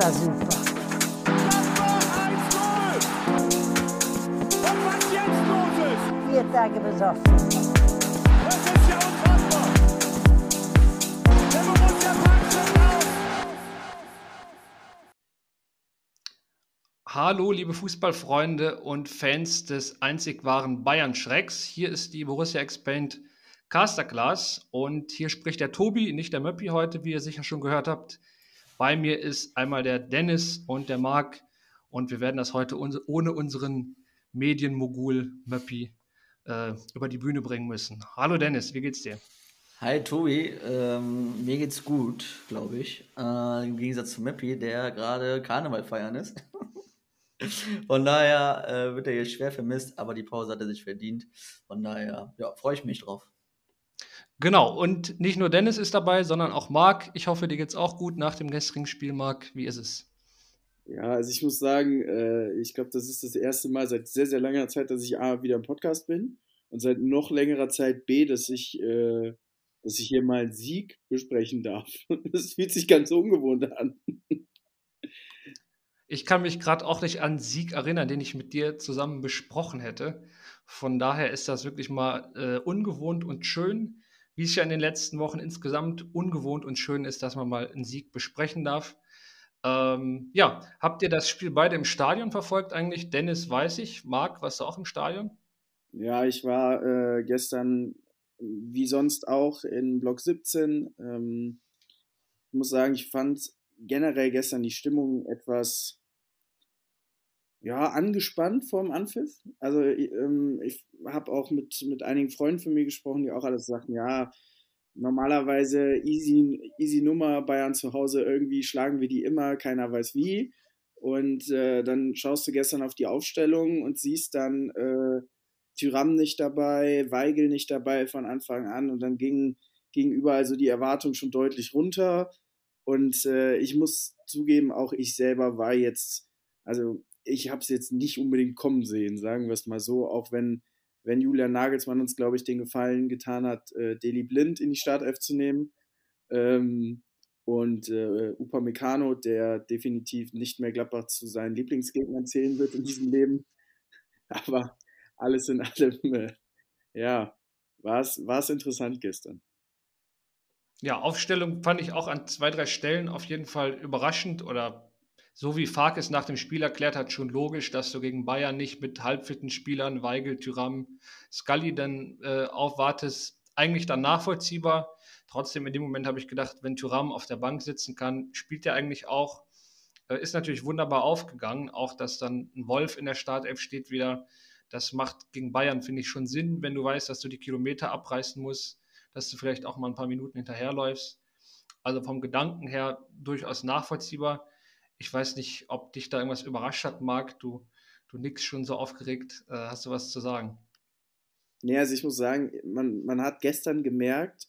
war super. Das war 1-0! Und was jetzt los ist, Vier Tage besoffen. das ist ja unfassbar! Der Borussia Park schon raus! Hallo, liebe Fußballfreunde und Fans des einzig wahren Bayern-Schrecks. Hier ist die Borussia Explained Casterclass und hier spricht der Tobi, nicht der Möppi heute, wie ihr sicher schon gehört habt. Bei mir ist einmal der Dennis und der Marc und wir werden das heute uns ohne unseren Medienmogul Möppi äh, über die Bühne bringen müssen. Hallo Dennis, wie geht's dir? Hi Tobi, ähm, mir geht's gut, glaube ich. Äh, Im Gegensatz zu Mappi, der gerade Karneval feiern ist. Von daher äh, wird er hier schwer vermisst, aber die Pause hat er sich verdient. Von daher, ja, freue ich mich drauf. Genau, und nicht nur Dennis ist dabei, sondern auch Marc. Ich hoffe, dir geht's auch gut nach dem gestrigen Spiel, Marc. Wie ist es? Ja, also ich muss sagen, äh, ich glaube, das ist das erste Mal seit sehr, sehr langer Zeit, dass ich A, wieder im Podcast bin und seit noch längerer Zeit B, dass ich, äh, dass ich hier mal einen Sieg besprechen darf. Das fühlt sich ganz ungewohnt an. Ich kann mich gerade auch nicht an Sieg erinnern, den ich mit dir zusammen besprochen hätte. Von daher ist das wirklich mal äh, ungewohnt und schön, wie es ja in den letzten Wochen insgesamt ungewohnt und schön ist, dass man mal einen Sieg besprechen darf. Ähm, ja, habt ihr das Spiel beide im Stadion verfolgt eigentlich? Dennis weiß ich. Marc, warst du auch im Stadion? Ja, ich war äh, gestern wie sonst auch in Block 17. Ähm, ich muss sagen, ich fand generell gestern die Stimmung etwas ja, angespannt vorm Anpfiff. Also ähm, ich habe auch mit, mit einigen Freunden von mir gesprochen, die auch alles sagten, ja, normalerweise easy, easy Nummer, Bayern zu Hause, irgendwie schlagen wir die immer, keiner weiß wie. Und äh, dann schaust du gestern auf die Aufstellung und siehst dann äh, Tyram nicht dabei, Weigel nicht dabei von Anfang an und dann ging, ging überall so die Erwartung schon deutlich runter. Und äh, ich muss zugeben, auch ich selber war jetzt, also ich habe es jetzt nicht unbedingt kommen sehen, sagen wir es mal so, auch wenn, wenn Julian Nagelsmann uns, glaube ich, den Gefallen getan hat, äh, Deli Blind in die Startelf zu nehmen. Ähm, und äh, Upamecano, der definitiv nicht mehr Gladbach zu seinen Lieblingsgegnern zählen wird in diesem Leben. Aber alles in allem, äh, ja, war es interessant gestern. Ja, Aufstellung fand ich auch an zwei, drei Stellen auf jeden Fall überraschend oder so wie Fark es nach dem Spiel erklärt hat, schon logisch, dass du gegen Bayern nicht mit halbfitten Spielern, Weigel, Tyram, Scully dann äh, aufwartest. Eigentlich dann nachvollziehbar. Trotzdem in dem Moment habe ich gedacht, wenn Tyram auf der Bank sitzen kann, spielt er eigentlich auch. Äh, ist natürlich wunderbar aufgegangen. Auch, dass dann ein Wolf in der Startelf steht wieder. Das macht gegen Bayern, finde ich, schon Sinn, wenn du weißt, dass du die Kilometer abreißen musst, dass du vielleicht auch mal ein paar Minuten hinterherläufst. Also vom Gedanken her durchaus nachvollziehbar. Ich weiß nicht, ob dich da irgendwas überrascht hat, Marc. Du, du nix schon so aufgeregt. Äh, hast du was zu sagen? Nee, also ich muss sagen, man, man hat gestern gemerkt,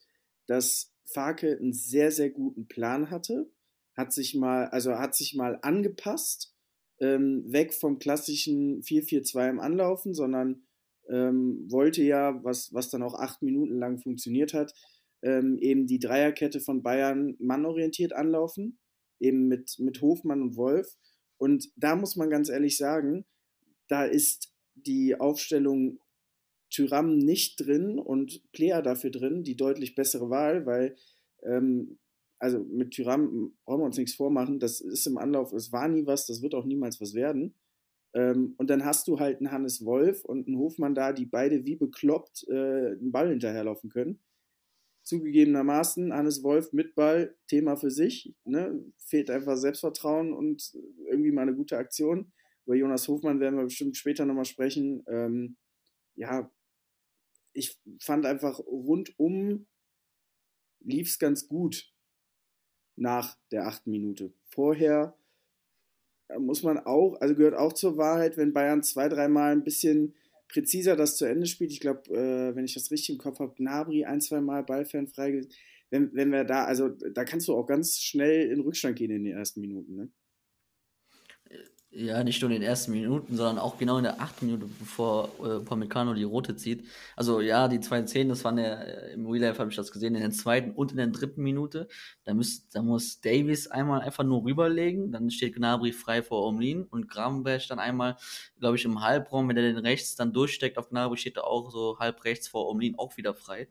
dass Farke einen sehr, sehr guten Plan hatte. Hat sich mal, also hat sich mal angepasst, ähm, weg vom klassischen 4-4-2 im Anlaufen, sondern ähm, wollte ja, was, was dann auch acht Minuten lang funktioniert hat, ähm, eben die Dreierkette von Bayern mannorientiert anlaufen, eben mit, mit Hofmann und Wolf. Und da muss man ganz ehrlich sagen, da ist die Aufstellung Tyram nicht drin und Plea dafür drin, die deutlich bessere Wahl, weil ähm, also mit Tyram brauchen wir uns nichts vormachen, das ist im Anlauf, es war nie was, das wird auch niemals was werden. Ähm, und dann hast du halt einen Hannes Wolf und einen Hofmann da, die beide wie bekloppt äh, einen Ball hinterherlaufen können. Zugegebenermaßen, Hannes Wolf mit Ball, Thema für sich. Ne? Fehlt einfach Selbstvertrauen und irgendwie mal eine gute Aktion. Über Jonas Hofmann werden wir bestimmt später nochmal sprechen. Ähm, ja, ich fand einfach rundum lief es ganz gut nach der achten Minute. Vorher muss man auch, also gehört auch zur Wahrheit, wenn Bayern zwei, dreimal ein bisschen präziser das zu Ende spielt. Ich glaube, äh, wenn ich das richtig im Kopf habe, Gnabry ein, zwei Mal Ballfern frei. Wenn, wenn wir da, also da kannst du auch ganz schnell in Rückstand gehen in den ersten Minuten. Ne? Ja, nicht nur in den ersten Minuten, sondern auch genau in der achten Minute, bevor äh, Upamecano die rote zieht. Also ja, die zwei Szenen, das waren ja, äh, im Real habe ich das gesehen, in der zweiten und in der dritten Minute. Da, müsst, da muss Davies einmal einfach nur rüberlegen, dann steht Gnabry frei vor Omlin und Gravenberg dann einmal, glaube ich, im Halbraum, wenn er den rechts dann durchsteckt auf Gnabry, steht er auch so halb rechts vor Omlin auch wieder frei.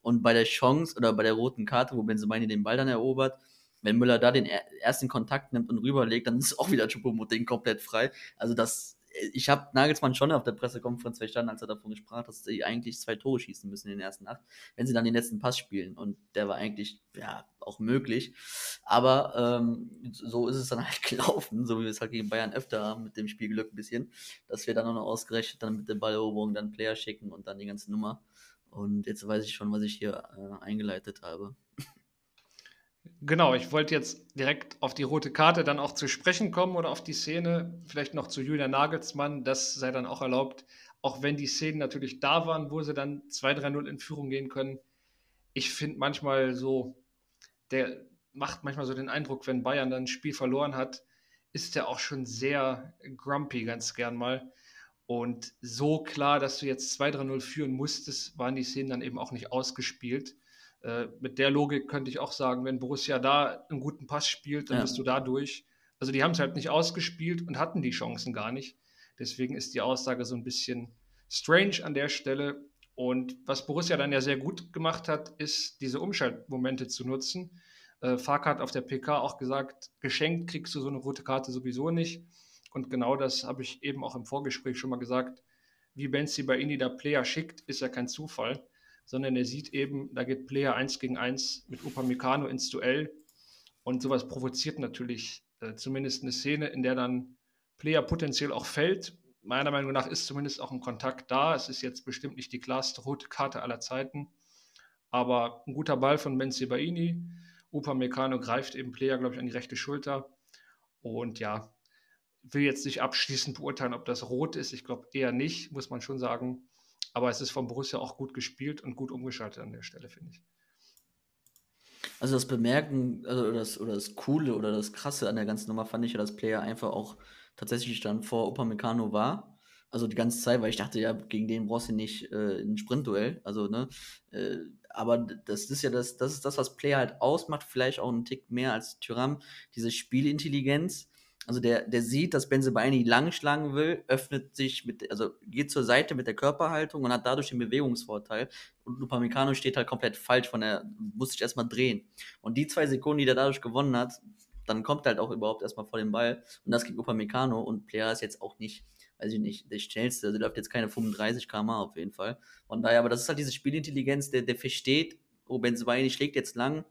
Und bei der Chance oder bei der roten Karte, wo Benzemaini den Ball dann erobert, wenn Müller da den ersten Kontakt nimmt und rüberlegt, dann ist auch wieder Choupo-Moting komplett frei. Also das, ich habe Nagelsmann schon auf der Pressekonferenz verstanden, als er davon gesprochen hat, dass sie eigentlich zwei Tore schießen müssen in den ersten acht, wenn sie dann den letzten Pass spielen. Und der war eigentlich, ja, auch möglich. Aber ähm, so ist es dann halt gelaufen, so wie wir es halt gegen Bayern öfter haben, mit dem Spielglück ein bisschen, dass wir dann auch noch ausgerechnet dann mit der Balleroberung dann Player schicken und dann die ganze Nummer. Und jetzt weiß ich schon, was ich hier äh, eingeleitet habe. Genau, ich wollte jetzt direkt auf die rote Karte dann auch zu sprechen kommen oder auf die Szene, vielleicht noch zu Julian Nagelsmann, das sei dann auch erlaubt, auch wenn die Szenen natürlich da waren, wo sie dann 2-3-0 in Führung gehen können. Ich finde manchmal so, der macht manchmal so den Eindruck, wenn Bayern dann ein Spiel verloren hat, ist er auch schon sehr grumpy ganz gern mal. Und so klar, dass du jetzt 2-3-0 führen musstest, waren die Szenen dann eben auch nicht ausgespielt. Äh, mit der Logik könnte ich auch sagen, wenn Borussia da einen guten Pass spielt, dann ja. bist du da durch. Also die haben es halt nicht ausgespielt und hatten die Chancen gar nicht. Deswegen ist die Aussage so ein bisschen strange an der Stelle. Und was Borussia dann ja sehr gut gemacht hat, ist, diese Umschaltmomente zu nutzen. Äh, Fark hat auf der PK auch gesagt, geschenkt kriegst du so eine rote Karte sowieso nicht. Und genau das habe ich eben auch im Vorgespräch schon mal gesagt. Wie Benzi bei Ini da Player schickt, ist ja kein Zufall sondern er sieht eben, da geht Player 1 gegen 1 mit Upamecano ins Duell und sowas provoziert natürlich äh, zumindest eine Szene, in der dann Player potenziell auch fällt. Meiner Meinung nach ist zumindest auch ein Kontakt da. Es ist jetzt bestimmt nicht die klarste rote Karte aller Zeiten, aber ein guter Ball von Ben Sebaini. Upamecano greift eben Player, glaube ich, an die rechte Schulter und ja, will jetzt nicht abschließend beurteilen, ob das rot ist. Ich glaube eher nicht, muss man schon sagen. Aber es ist von Borussia auch gut gespielt und gut umgeschaltet an der Stelle, finde ich. Also das Bemerken also das, oder das Coole oder das Krasse an der ganzen Nummer fand ich ja, dass Player einfach auch tatsächlich dann vor Upamecano war. Also die ganze Zeit, weil ich dachte, ja, gegen den brauchst du nicht äh, ein Sprintduell. Also, ne? Äh, aber das ist ja das, das ist das, was Player halt ausmacht, vielleicht auch einen Tick mehr als Tyram, diese Spielintelligenz also der, der sieht, dass Benzebaini lang schlagen will, öffnet sich mit, also geht zur Seite mit der Körperhaltung und hat dadurch den Bewegungsvorteil. Und Upamecano steht halt komplett falsch von der, muss sich erstmal drehen. Und die zwei Sekunden, die er dadurch gewonnen hat, dann kommt er halt auch überhaupt erstmal vor den Ball. Und das gibt Upamecano und Player ist jetzt auch nicht, weiß ich nicht, der schnellste. Also der läuft jetzt keine 35 km auf jeden Fall. Von daher, aber das ist halt diese Spielintelligenz, der, der versteht, oh, Benzebaini schlägt jetzt lang,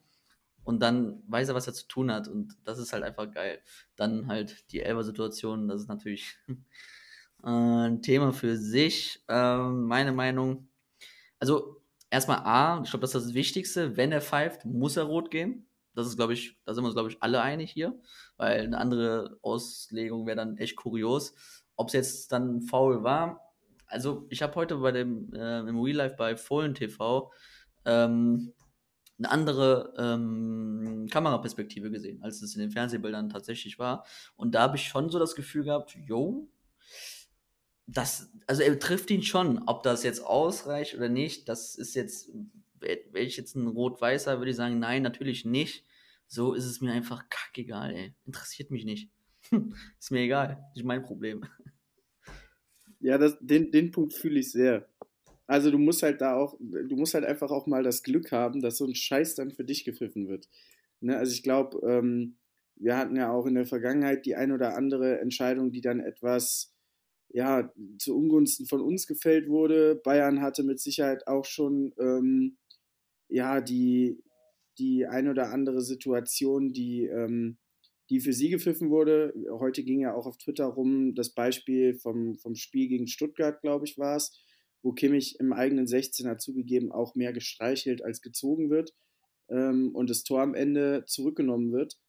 und dann weiß er, was er zu tun hat und das ist halt einfach geil. Dann halt die Elber-Situation, das ist natürlich äh, ein Thema für sich. Ähm, meine Meinung, also erstmal A, ich glaube, das ist das Wichtigste, wenn er pfeift, muss er rot gehen. Das ist, glaube ich, da sind wir uns, glaube ich, alle einig hier, weil eine andere Auslegung wäre dann echt kurios. Ob es jetzt dann faul war, also ich habe heute bei dem äh, im Real Life bei Fohlen TV ähm, eine andere ähm, Kameraperspektive gesehen, als es in den Fernsehbildern tatsächlich war. Und da habe ich schon so das Gefühl gehabt, yo, das, also er trifft ihn schon. Ob das jetzt ausreicht oder nicht, das ist jetzt, wäre ich jetzt ein Rot-Weißer, würde ich sagen, nein, natürlich nicht. So ist es mir einfach kackegal, ey. Interessiert mich nicht. ist mir egal, nicht mein Problem. Ja, das, den, den Punkt fühle ich sehr. Also du musst halt da auch, du musst halt einfach auch mal das Glück haben, dass so ein Scheiß dann für dich gepfiffen wird. Ne? Also ich glaube, ähm, wir hatten ja auch in der Vergangenheit die ein oder andere Entscheidung, die dann etwas ja, zu Ungunsten von uns gefällt wurde. Bayern hatte mit Sicherheit auch schon ähm, ja, die, die ein oder andere Situation, die, ähm, die für sie gepfiffen wurde. Heute ging ja auch auf Twitter rum das Beispiel vom, vom Spiel gegen Stuttgart, glaube ich, war es, wo Kimmich im eigenen 16er zugegeben auch mehr gestreichelt als gezogen wird ähm, und das Tor am Ende zurückgenommen wird.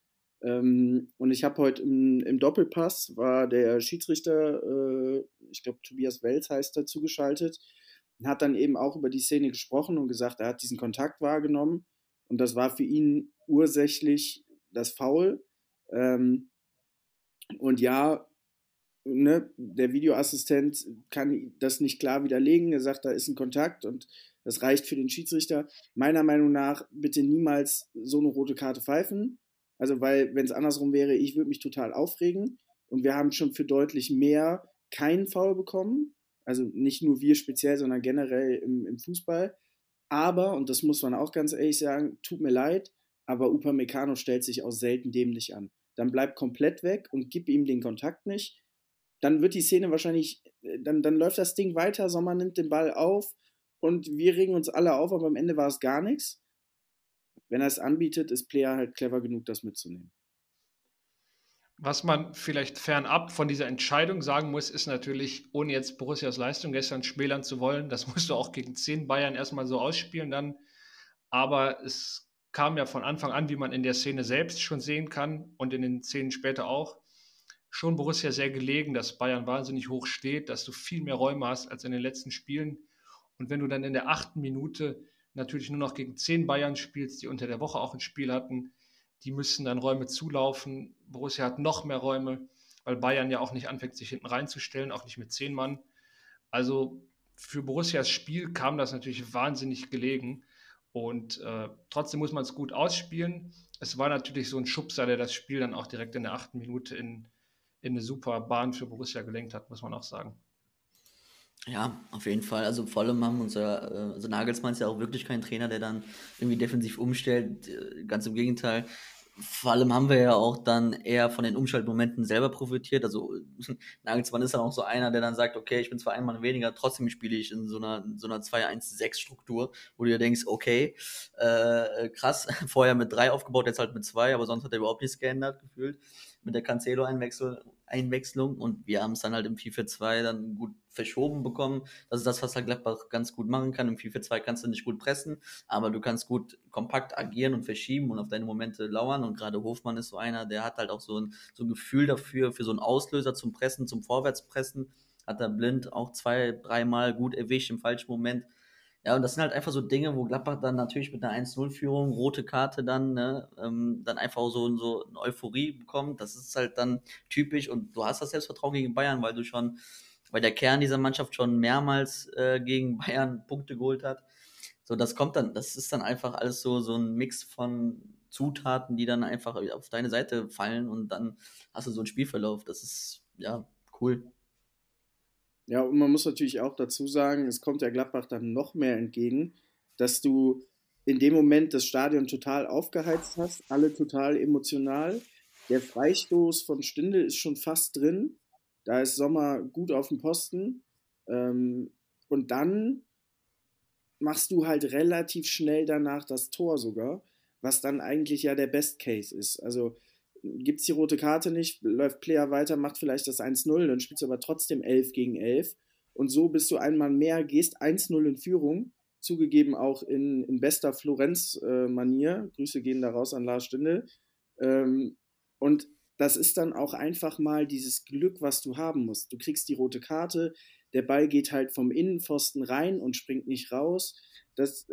Ähm, und ich habe heute im, im, Doppelpass, war der Schiedsrichter, äh, ich glaube Tobias Welz heißt er, zugeschaltet und hat dann eben auch über die Szene gesprochen und gesagt, er hat diesen Kontakt wahrgenommen und das war für ihn ursächlich das Foul. Ähm, und ja, ne, der Videoassistent kann das nicht klar widerlegen. Er sagt, da ist ein Kontakt und das reicht für den Schiedsrichter. Meiner Meinung nach bitte niemals so eine rote Karte pfeifen. Also, weil, wenn es andersrum wäre, ich würde mich total aufregen. Und wir haben schon für deutlich mehr keinen Foul bekommen. Also nicht nur wir speziell, sondern generell im, im Fußball. Aber, und das muss man auch ganz ehrlich sagen, tut mir leid, aber Upamecano stellt sich auch selten dämlich an. Dann bleib komplett weg und gib ihm den Kontakt nicht. Dann wird die Szene wahrscheinlich, äh, dann, dann läuft das Ding weiter, Sommer nimmt den Ball auf und wir regen uns alle auf, aber am Ende war es gar nichts. Wenn er es anbietet, ist Player halt clever genug, das mitzunehmen. Was man vielleicht fernab von dieser Entscheidung sagen muss, ist natürlich, ohne jetzt Borussias Leistung gestern schmälern zu wollen, das musst du auch gegen 10 Bayern erstmal so ausspielen dann. Aber es kam ja von Anfang an, wie man in der Szene selbst schon sehen kann und in den Szenen später auch, schon Borussia sehr gelegen, dass Bayern wahnsinnig hoch steht, dass du viel mehr Räume hast als in den letzten Spielen. Und wenn du dann in der achten Minute natürlich nur noch gegen 10 Bayern spielst, die unter der Woche auch ein Spiel hatten, die müssen dann Räume zulaufen. Borussia hat noch mehr Räume, weil Bayern ja auch nicht anfängt, sich hinten reinzustellen, auch nicht mit zehn Mann. Also für Borussias Spiel kam das natürlich wahnsinnig gelegen. Und äh, trotzdem muss man es gut ausspielen. Es war natürlich so ein Schubser, der das Spiel dann auch direkt in der achten Minute in, in eine super Bahn für Borussia gelenkt hat, muss man auch sagen. Ja, auf jeden Fall. Also vor allem haben unser, äh, also Nagelsmann ist ja auch wirklich kein Trainer, der dann irgendwie defensiv umstellt. Äh, ganz im Gegenteil. Vor allem haben wir ja auch dann eher von den Umschaltmomenten selber profitiert. Also Nagelsmann ist dann auch so einer, der dann sagt, okay, ich bin zwar ein Mann weniger, trotzdem spiele ich in so einer, so einer 2-1-6-Struktur, wo du dir denkst, okay, äh, krass, vorher mit drei aufgebaut, jetzt halt mit zwei, aber sonst hat er überhaupt nichts geändert, gefühlt mit der Cancelo-Einwechslung und wir haben es dann halt im 4-4-2 dann gut verschoben bekommen. Das ist das, was halt Gladbach ganz gut machen kann. Im 4-4-2 kannst du nicht gut pressen, aber du kannst gut kompakt agieren und verschieben und auf deine Momente lauern und gerade Hofmann ist so einer, der hat halt auch so ein, so ein Gefühl dafür, für so einen Auslöser zum Pressen, zum Vorwärtspressen, hat er blind auch zwei, dreimal gut erwischt im falschen Moment ja, und das sind halt einfach so Dinge, wo Gladbach dann natürlich mit einer 1-0-Führung, rote Karte dann, ne, ähm, dann einfach so, so eine Euphorie bekommt. Das ist halt dann typisch und du hast das Selbstvertrauen gegen Bayern, weil du schon, weil der Kern dieser Mannschaft schon mehrmals äh, gegen Bayern Punkte geholt hat. So, das kommt dann, das ist dann einfach alles so, so ein Mix von Zutaten, die dann einfach auf deine Seite fallen und dann hast du so einen Spielverlauf. Das ist, ja, cool. Ja, und man muss natürlich auch dazu sagen, es kommt ja Gladbach dann noch mehr entgegen, dass du in dem Moment das Stadion total aufgeheizt hast, alle total emotional. Der Freistoß von Stindel ist schon fast drin. Da ist Sommer gut auf dem Posten. Ähm, und dann machst du halt relativ schnell danach das Tor sogar, was dann eigentlich ja der Best Case ist. Also gibt es die rote Karte nicht, läuft Player weiter, macht vielleicht das 1-0, dann spielst du aber trotzdem 11 gegen 11. Und so bist du einmal mehr, gehst 1-0 in Führung, zugegeben auch in, in bester Florenz-Manier. Grüße gehen da raus an Lars Stindl. Ähm, und das ist dann auch einfach mal dieses Glück, was du haben musst. Du kriegst die rote Karte, der Ball geht halt vom Innenpfosten rein und springt nicht raus. Das,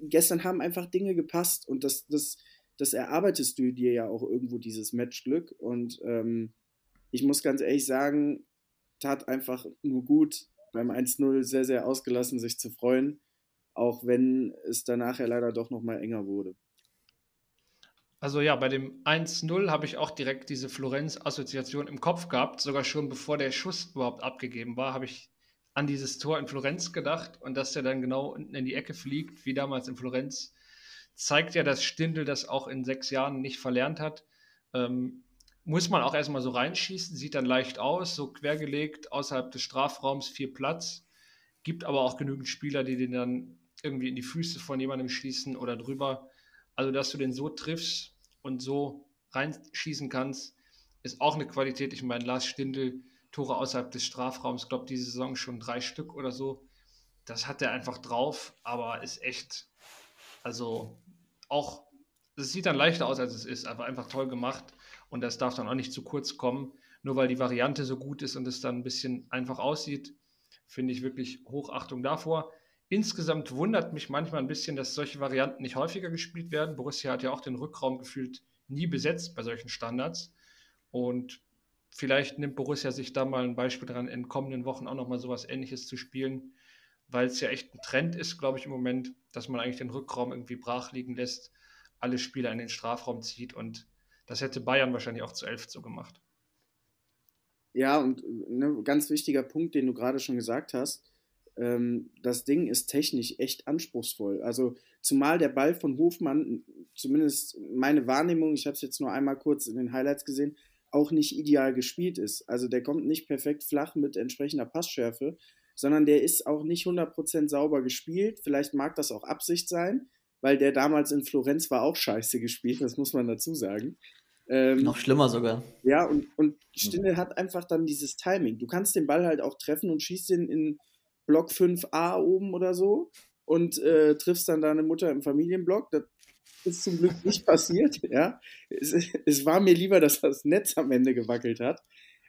gestern haben einfach Dinge gepasst und das, das, das erarbeitest du dir ja auch irgendwo dieses Matchglück. Und ähm, ich muss ganz ehrlich sagen, tat einfach nur gut, beim 1-0 sehr, sehr ausgelassen, sich zu freuen, auch wenn es danach ja leider doch nochmal enger wurde. Also ja, bei dem 1-0 habe ich auch direkt diese Florenz-Assoziation im Kopf gehabt. Sogar schon bevor der Schuss überhaupt abgegeben war, habe ich an dieses Tor in Florenz gedacht und dass der dann genau unten in die Ecke fliegt, wie damals in Florenz zeigt ja, dass Stindl das auch in sechs Jahren nicht verlernt hat. Ähm, muss man auch erstmal so reinschießen, sieht dann leicht aus, so quergelegt, außerhalb des Strafraums viel Platz. Gibt aber auch genügend Spieler, die den dann irgendwie in die Füße von jemandem schießen oder drüber. Also, dass du den so triffst und so reinschießen kannst, ist auch eine Qualität. Ich meine, Lars Stindl, Tore außerhalb des Strafraums, glaube diese Saison schon drei Stück oder so. Das hat er einfach drauf, aber ist echt, also auch, es sieht dann leichter aus, als es ist, aber einfach toll gemacht. Und das darf dann auch nicht zu kurz kommen. Nur weil die Variante so gut ist und es dann ein bisschen einfach aussieht, finde ich wirklich Hochachtung davor. Insgesamt wundert mich manchmal ein bisschen, dass solche Varianten nicht häufiger gespielt werden. Borussia hat ja auch den Rückraum gefühlt nie besetzt bei solchen Standards. Und vielleicht nimmt Borussia sich da mal ein Beispiel dran, in kommenden Wochen auch nochmal sowas ähnliches zu spielen, weil es ja echt ein Trend ist, glaube ich, im Moment, dass man eigentlich den Rückraum irgendwie brach liegen lässt, alle Spieler in den Strafraum zieht und das hätte Bayern wahrscheinlich auch zu elf so gemacht. Ja, und ne, ganz wichtiger Punkt, den du gerade schon gesagt hast, ähm, das Ding ist technisch echt anspruchsvoll. Also zumal der Ball von Hofmann, zumindest meine Wahrnehmung, ich habe es jetzt nur einmal kurz in den Highlights gesehen, auch nicht ideal gespielt ist. Also der kommt nicht perfekt flach mit entsprechender Passschärfe, sondern der ist auch nicht 100% sauber gespielt. Vielleicht mag das auch Absicht sein, weil der damals in Florenz war auch scheiße gespielt, das muss man dazu sagen. Ähm, Noch schlimmer sogar. Ja, und, und Stindl hat einfach dann dieses Timing. Du kannst den Ball halt auch treffen und schießt den in Block 5a oben oder so und äh, triffst dann deine Mutter im Familienblock. Das ist zum Glück nicht passiert. Ja? Es, es, war mir lieber, dass das Netz am Ende gewackelt hat.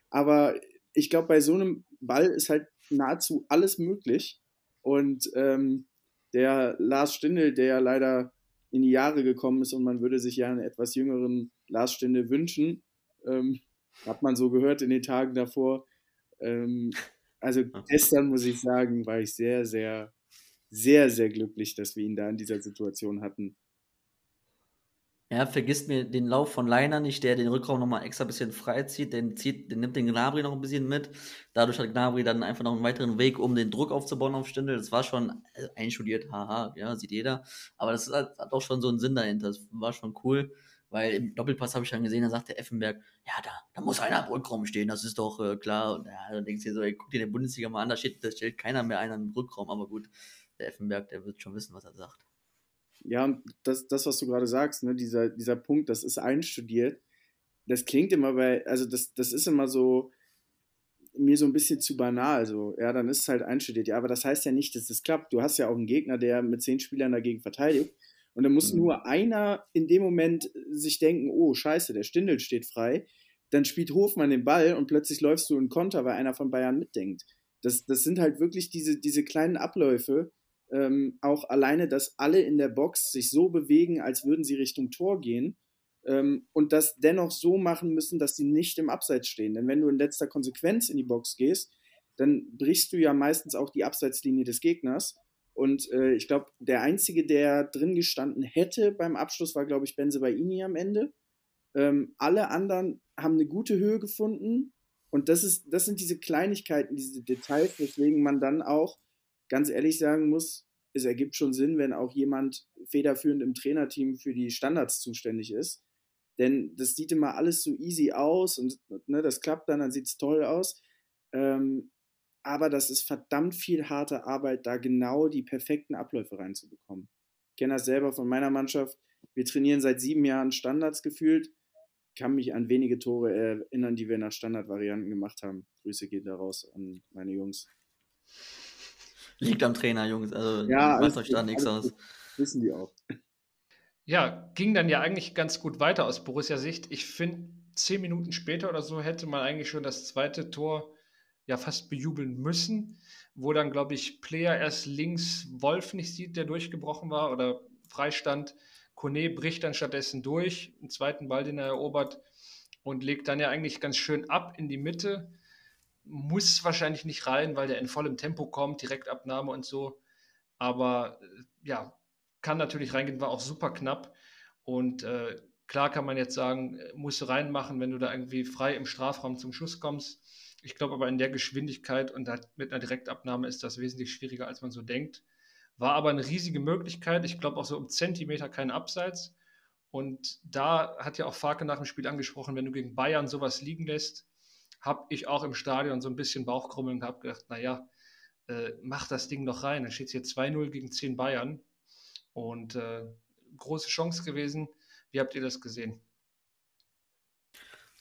Aber ich glaube, bei so einem Ball ist halt nahezu alles möglich. Und ähm, der Lars Stindl, der ja leider in die Jahre gekommen ist und man würde sich ja einen etwas jüngeren Lars Stindl wünschen, ähm, hat man so gehört in den Tagen davor. Ähm, also gestern muss ich sagen, war ich sehr, sehr, sehr, sehr glücklich, dass wir ihn da in dieser Situation hatten. Ja, vergisst mir den Lauf von Leiner nicht, der den Rückraum nochmal extra ein bisschen freizieht. Den, zieht, den nimmt den Gnabry noch ein bisschen mit. Dadurch hat Gnabry dann einfach noch einen weiteren Weg, um den Druck aufzubauen auf Stindel. Das war schon äh, einstudiert, haha, ja, sieht jeder. Aber das hat, hat auch schon so einen Sinn dahinter. Das war schon cool, weil im Doppelpass habe ich dann gesehen, da sagt der Effenberg, ja, da, da muss einer im Rückraum stehen, das ist doch äh, klar. Und ja, dann denkst du dir so, ey, guck dir den Bundesliga mal an, da, steht, da stellt keiner mehr einen im Rückraum. Aber gut, der Effenberg, der wird schon wissen, was er sagt. Ja, und das, das was du gerade sagst, ne, dieser, dieser Punkt, das ist einstudiert, das klingt immer bei, also das, das ist immer so, mir so ein bisschen zu banal, so, ja, dann ist es halt einstudiert. Ja, aber das heißt ja nicht, dass es klappt. Du hast ja auch einen Gegner, der mit zehn Spielern dagegen verteidigt. Und dann muss mhm. nur einer in dem Moment sich denken, oh, scheiße, der Stindel steht frei. Dann spielt Hofmann den Ball und plötzlich läufst du in Konter, weil einer von Bayern mitdenkt. Das, das sind halt wirklich diese, diese kleinen Abläufe, ähm, auch alleine, dass alle in der Box sich so bewegen, als würden sie Richtung Tor gehen ähm, und das dennoch so machen müssen, dass sie nicht im Abseits stehen. Denn wenn du in letzter Konsequenz in die Box gehst, dann brichst du ja meistens auch die Abseitslinie des Gegners. Und äh, ich glaube, der Einzige, der drin gestanden hätte beim Abschluss, war, glaube ich, Benze Baini am Ende. Ähm, alle anderen haben eine gute Höhe gefunden. Und das, ist, das sind diese Kleinigkeiten, diese Details, weswegen man dann auch ganz ehrlich sagen muss, es ergibt schon Sinn, wenn auch jemand federführend im Trainerteam für die Standards zuständig ist. Denn das sieht immer alles so easy aus und ne, das klappt dann, dann sieht es toll aus. Ähm, aber das ist verdammt viel harte Arbeit, da genau die perfekten Abläufe reinzubekommen. Ich kenne das selber von meiner Mannschaft. Wir trainieren seit sieben Jahren Standards gefühlt. Kann mich an wenige Tore erinnern, die wir nach Standardvarianten gemacht haben. Grüße gehen da raus an meine Jungs. Liegt am Trainer, Jungs. Also ja, macht euch da nichts aus. Wissen die auch. Ja, ging dann ja eigentlich ganz gut weiter aus Borussia-Sicht. Ich finde, zehn Minuten später oder so hätte man eigentlich schon das zweite Tor ja fast bejubeln müssen, wo dann, glaube ich, Player erst links Wolf nicht sieht, der durchgebrochen war oder freistand. Kone bricht dann stattdessen durch, einen zweiten Ball, den er erobert und legt dann ja eigentlich ganz schön ab in die Mitte muss wahrscheinlich nicht rein, weil der in vollem Tempo kommt, Direktabnahme und so. Aber äh, ja, kann natürlich reingehen, war auch super knapp. Und äh, klar kann man jetzt sagen, äh, musst du reinmachen, wenn du da irgendwie frei im Strafraum zum Schuss kommst. Ich glaube aber in der Geschwindigkeit und mit einer Direktabnahme ist das wesentlich schwieriger, als man so denkt. War aber eine riesige Möglichkeit. Ich glaube auch so um Zentimeter kein Abseits. Und da hat ja auch Farke nach dem Spiel angesprochen, wenn du gegen Bayern sowas liegen lässt, habe ich auch im Stadion so ein bisschen Bauchkrummeln gehabt, gedacht, naja, äh, mach das Ding doch rein. Dann steht es hier 2-0 gegen 10 Bayern. Und äh, große Chance gewesen. Wie habt ihr das gesehen?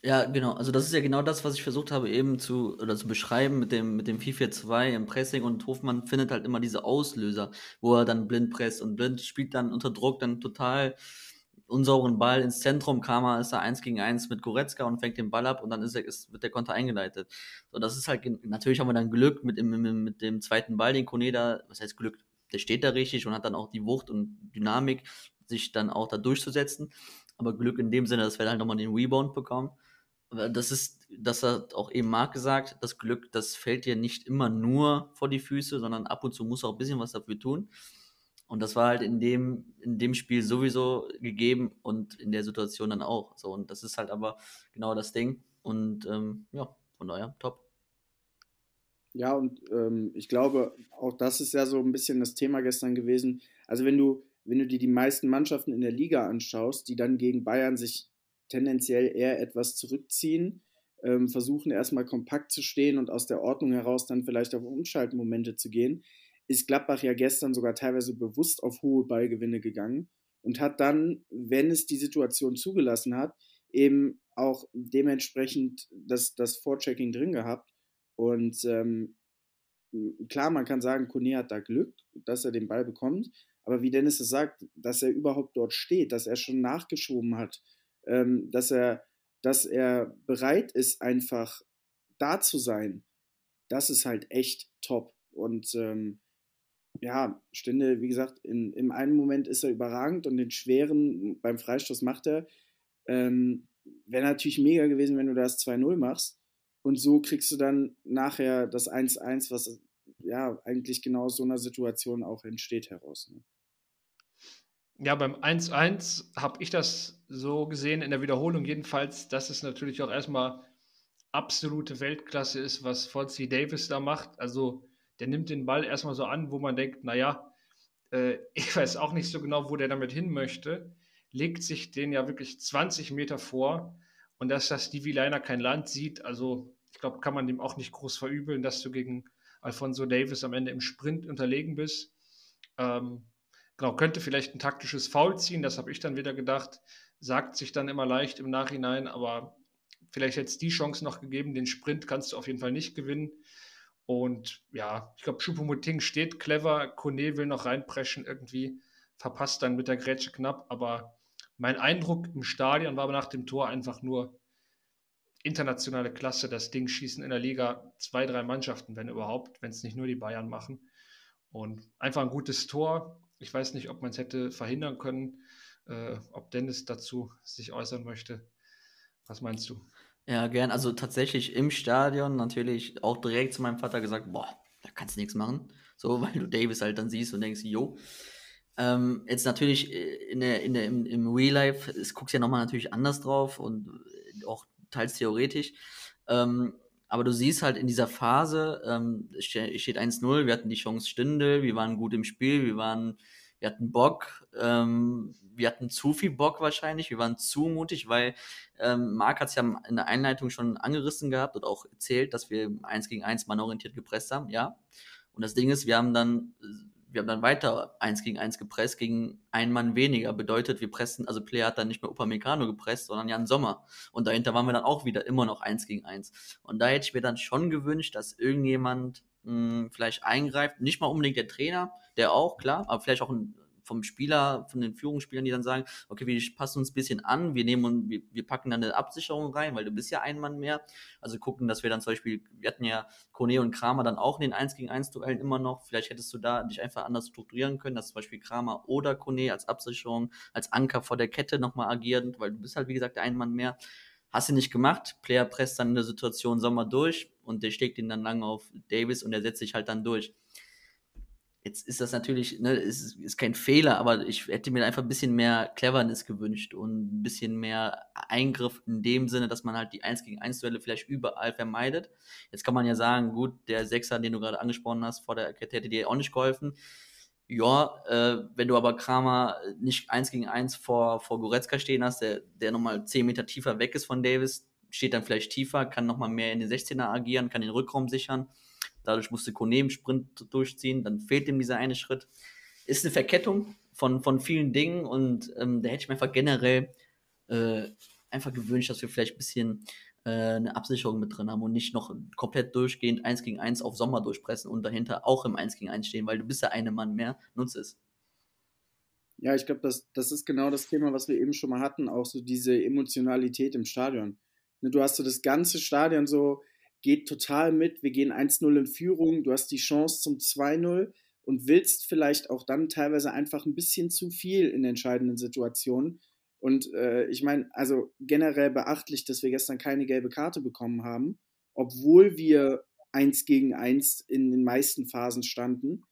Ja, genau. Also das ist ja genau das, was ich versucht habe eben zu, oder zu beschreiben mit dem, mit dem 4-4-2 im Pressing und Hofmann findet halt immer diese Auslöser, wo er dann blind presst und blind spielt dann unter Druck dann total unsauberen Ball ins Zentrum kam ist er eins gegen eins mit Goretzka und fängt den Ball ab und dann ist er, ist, wird der Konter eingeleitet. So, das ist halt, natürlich haben wir dann Glück mit, mit, mit dem zweiten Ball, den Kone da, was heißt Glück, der steht da richtig und hat dann auch die Wucht und Dynamik, sich dann auch da durchzusetzen. Aber Glück in dem Sinne, dass wir halt nochmal den Rebound bekommen. das ist, das hat auch eben Marc gesagt, das Glück, das fällt dir nicht immer nur vor die Füße, sondern ab und zu musst du auch ein bisschen was dafür tun. Und das war halt in dem, in dem Spiel sowieso gegeben und in der Situation dann auch. So, und das ist halt aber genau das Ding. Und ähm, ja, von daher, top. Ja, und ähm, ich glaube, auch das ist ja so ein bisschen das Thema gestern gewesen. Also wenn du, wenn du dir die meisten Mannschaften in der Liga anschaust, die dann gegen Bayern sich tendenziell eher etwas zurückziehen, ähm, versuchen erstmal kompakt zu stehen und aus der Ordnung heraus dann vielleicht auf Umschaltmomente zu gehen, ist Gladbach ja gestern sogar teilweise bewusst auf hohe Ballgewinne gegangen und hat dann, wenn es die Situation zugelassen hat, eben auch dementsprechend das, das Vorchecking drin gehabt. Und ähm, klar, man kann sagen, Kone hat da Glück, dass er den Ball bekommt, aber wie Dennis es sagt, dass er überhaupt dort steht, dass er schon nachgeschoben hat, ähm, dass, er, dass er bereit ist, einfach da zu sein, das ist halt echt top. Und ähm, ja, Stinde, wie gesagt, in, im einen Moment ist er überragend und den schweren beim Freistoß macht er. Ähm, Wäre natürlich mega gewesen, wenn du das 2-0 machst. Und so kriegst du dann nachher das 1-1, was ja eigentlich genau aus so einer Situation auch entsteht heraus. Ne? Ja, beim 1-1 habe ich das so gesehen in der Wiederholung jedenfalls, dass es natürlich auch erstmal absolute Weltklasse ist, was Fonzie Davis da macht. Also der nimmt den Ball erstmal so an, wo man denkt, naja, äh, ich weiß auch nicht so genau, wo der damit hin möchte, legt sich den ja wirklich 20 Meter vor und dass das Stevie Liner kein Land sieht, also ich glaube, kann man dem auch nicht groß verübeln, dass du gegen Alfonso Davis am Ende im Sprint unterlegen bist. Ähm, genau, könnte vielleicht ein taktisches Foul ziehen, das habe ich dann wieder gedacht, sagt sich dann immer leicht im Nachhinein, aber vielleicht hätte es die Chance noch gegeben, den Sprint kannst du auf jeden Fall nicht gewinnen. Und ja, ich glaube, Choupo-Moting steht clever, Kone will noch reinpreschen irgendwie, verpasst dann mit der Grätsche knapp, aber mein Eindruck im Stadion war nach dem Tor einfach nur internationale Klasse. Das Ding schießen in der Liga zwei, drei Mannschaften, wenn überhaupt, wenn es nicht nur die Bayern machen. Und einfach ein gutes Tor. Ich weiß nicht, ob man es hätte verhindern können, äh, ob Dennis dazu sich äußern möchte. Was meinst du? Ja, gern. Also tatsächlich im Stadion natürlich auch direkt zu meinem Vater gesagt, boah, da kannst du nichts machen. So, weil du Davis halt dann siehst und denkst, jo. Ähm, jetzt natürlich äh, in der, in der, im, im Real Life, es guckst ja nochmal natürlich anders drauf und äh, auch teils theoretisch. Ähm, aber du siehst halt in dieser Phase, ähm, steht 1-0, wir hatten die Chance Stündel, wir waren gut im Spiel, wir waren wir hatten Bock, ähm, wir hatten zu viel Bock wahrscheinlich, wir waren zu mutig, weil ähm, Marc hat es ja in der Einleitung schon angerissen gehabt und auch erzählt, dass wir eins gegen eins mannorientiert gepresst haben, ja. Und das Ding ist, wir haben dann, wir haben dann weiter eins gegen eins gepresst, gegen einen Mann weniger. Bedeutet, wir pressen, also Player hat dann nicht mehr Upamecano gepresst, sondern Jan Sommer. Und dahinter waren wir dann auch wieder immer noch eins gegen eins. Und da hätte ich mir dann schon gewünscht, dass irgendjemand mh, vielleicht eingreift. Nicht mal unbedingt der Trainer, der auch, klar, aber vielleicht auch ein, vom Spieler, von den Führungsspielern, die dann sagen, okay, wir passen uns ein bisschen an, wir nehmen und wir, wir packen dann eine Absicherung rein, weil du bist ja ein Mann mehr. Also gucken, dass wir dann zum Beispiel, wir hatten ja Kone und Kramer dann auch in den 1 gegen 1 Duellen immer noch. Vielleicht hättest du da dich einfach anders strukturieren können, dass zum Beispiel Kramer oder Kone als Absicherung, als Anker vor der Kette nochmal agieren, weil du bist halt, wie gesagt, ein Mann mehr. Hast du nicht gemacht. Player presst dann in der Situation Sommer durch und der steckt ihn dann lange auf Davis und der setzt sich halt dann durch. Jetzt ist das natürlich, ne, ist, ist kein Fehler, aber ich hätte mir einfach ein bisschen mehr Cleverness gewünscht und ein bisschen mehr Eingriff in dem Sinne, dass man halt die 1 gegen 1 Duelle vielleicht überall vermeidet. Jetzt kann man ja sagen, gut, der Sechser, den du gerade angesprochen hast, vor der Kette hätte dir auch nicht geholfen. Ja, äh, wenn du aber Kramer nicht 1 gegen 1 vor, vor Goretzka stehen hast, der, der nochmal 10 Meter tiefer weg ist von Davis, steht dann vielleicht tiefer, kann nochmal mehr in den 16er agieren, kann den Rückraum sichern Dadurch musste Kone im Sprint durchziehen, dann fehlt ihm dieser eine Schritt. Ist eine Verkettung von, von vielen Dingen und ähm, da hätte ich mir einfach generell äh, einfach gewünscht, dass wir vielleicht ein bisschen äh, eine Absicherung mit drin haben und nicht noch komplett durchgehend 1 gegen 1 auf Sommer durchpressen und dahinter auch im 1 gegen 1 stehen, weil du bist ja eine Mann mehr, nutze es. Ja, ich glaube, das, das ist genau das Thema, was wir eben schon mal hatten, auch so diese Emotionalität im Stadion. Ne, du hast so das ganze Stadion so, geht total mit. Wir gehen 1-0 in Führung. Du hast die Chance zum 2-0 und willst vielleicht auch dann teilweise einfach ein bisschen zu viel in entscheidenden Situationen. Und äh, ich meine, also generell beachtlich, dass wir gestern keine gelbe Karte bekommen haben, obwohl wir eins gegen eins in den meisten Phasen standen,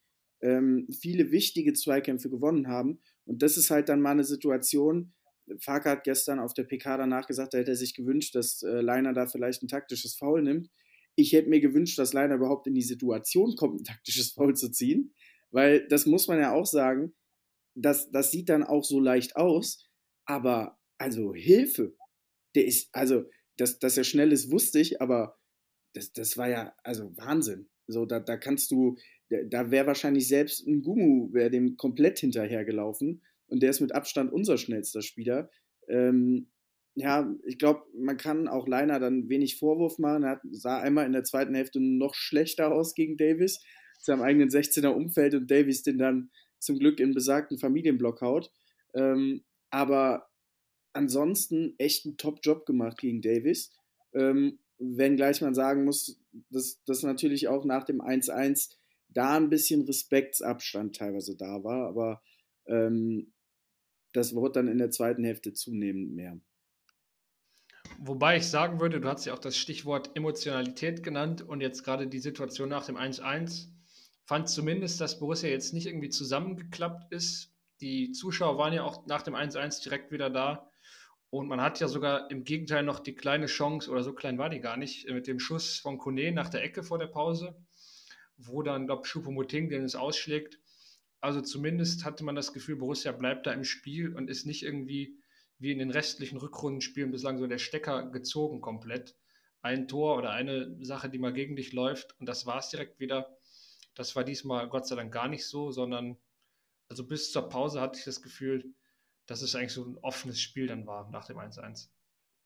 ähm, viele wichtige Zweikämpfe gewonnen haben. Und das ist halt dann mal eine Situation. Farke hat gestern auf der PK danach gesagt, da hätte er sich gewünscht, dass äh, Leiner da vielleicht ein taktisches Foul nimmt. Ich hätte mir gewünscht, dass Leiner überhaupt in die Situation kommt, ein taktisches Foul zu ziehen, weil das muss man ja auch sagen, das, das sieht dann auch so leicht aus, aber also Hilfe, der ist, also, dass, dass er schnell ist, wusste ich, aber das, das war ja, also Wahnsinn. So, da, da kannst du, da wäre wahrscheinlich selbst ein Gumu, wäre dem komplett hinterhergelaufen. Und der ist mit Abstand unser schnellster Spieler. Ähm, ja, ich glaube, man kann auch Leiner dann wenig Vorwurf machen. Er sah einmal in der zweiten Hälfte noch schlechter aus gegen Davis, seinem eigenen 16er Umfeld und Davis den dann zum Glück in besagten Familienblock haut. Ähm, aber ansonsten echt einen Top-Job gemacht gegen Davis. Ähm, wenngleich man sagen muss, dass das natürlich auch nach dem 1-1 da ein bisschen Respektsabstand teilweise da war, aber ähm, das wurde dann in der zweiten Hälfte zunehmend mehr. Wobei ich sagen würde, du hast ja auch das Stichwort Emotionalität genannt und jetzt gerade die Situation nach dem 1-1 fand zumindest, dass Borussia jetzt nicht irgendwie zusammengeklappt ist. Die Zuschauer waren ja auch nach dem 1-1 direkt wieder da. Und man hat ja sogar im Gegenteil noch die kleine Chance, oder so klein war die gar nicht, mit dem Schuss von Kone nach der Ecke vor der Pause, wo dann, glaube ich, Schuppomoting den es ausschlägt. Also zumindest hatte man das Gefühl, Borussia bleibt da im Spiel und ist nicht irgendwie wie in den restlichen Rückrundenspielen bislang so der Stecker gezogen komplett. Ein Tor oder eine Sache, die mal gegen dich läuft und das war es direkt wieder. Das war diesmal Gott sei Dank gar nicht so, sondern also bis zur Pause hatte ich das Gefühl, dass es eigentlich so ein offenes Spiel dann war nach dem 1-1.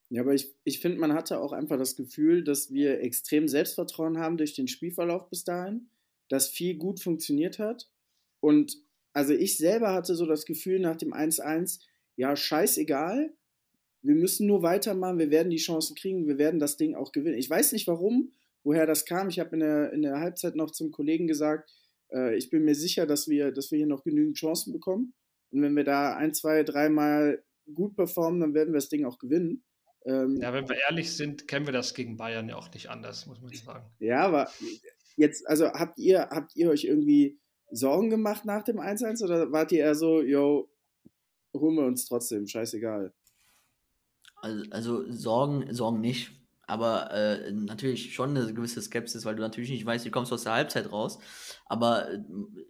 Ja, aber ich, ich finde, man hatte auch einfach das Gefühl, dass wir extrem Selbstvertrauen haben durch den Spielverlauf bis dahin, dass viel gut funktioniert hat. Und also ich selber hatte so das Gefühl nach dem 1-1, ja, scheißegal, wir müssen nur weitermachen, wir werden die Chancen kriegen, wir werden das Ding auch gewinnen. Ich weiß nicht warum, woher das kam. Ich habe in der, in der Halbzeit noch zum Kollegen gesagt, äh, ich bin mir sicher, dass wir, dass wir hier noch genügend Chancen bekommen. Und wenn wir da ein, zwei, dreimal gut performen, dann werden wir das Ding auch gewinnen. Ähm, ja, wenn wir ehrlich sind, kennen wir das gegen Bayern ja auch nicht anders, muss man sagen. Ja, aber jetzt, also habt ihr, habt ihr euch irgendwie Sorgen gemacht nach dem 1-1 oder wart ihr eher so, yo, holen wir uns trotzdem, scheißegal? Also, also Sorgen, Sorgen nicht. Aber äh, natürlich schon eine gewisse Skepsis, weil du natürlich nicht weißt, wie kommst du aus der Halbzeit raus. Aber äh,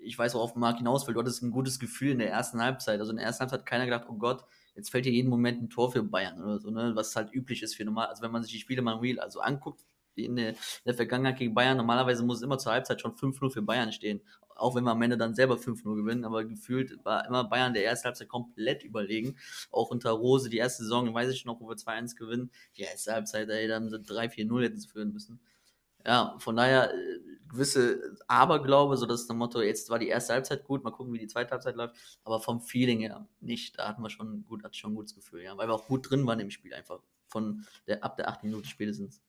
ich weiß, worauf Marc hinaus will. Du hattest ein gutes Gefühl in der ersten Halbzeit. Also in der ersten Halbzeit hat keiner gedacht, oh Gott, jetzt fällt hier jeden Moment ein Tor für Bayern oder so, ne? was halt üblich ist für normal. Also wenn man sich die Spiele mal real also anguckt, in der, in der Vergangenheit gegen Bayern, normalerweise muss es immer zur Halbzeit schon 5-0 für Bayern stehen. Auch wenn wir am Ende dann selber 5-0 gewinnen, aber gefühlt war immer Bayern der erste Halbzeit komplett überlegen. Auch unter Rose, die erste Saison, weiß ich noch, wo wir 2-1 gewinnen. Die erste Halbzeit, ey, dann 3-4-0 hätten sie führen müssen. Ja, von daher äh, gewisse Aberglaube, so das Motto, jetzt war die erste Halbzeit gut, mal gucken, wie die zweite Halbzeit läuft, aber vom Feeling her nicht. Da hatten wir schon gut, hatte schon ein gutes Gefühl, ja, weil wir auch gut drin waren im Spiel einfach. Von der, ab der 8 Minute spätestens.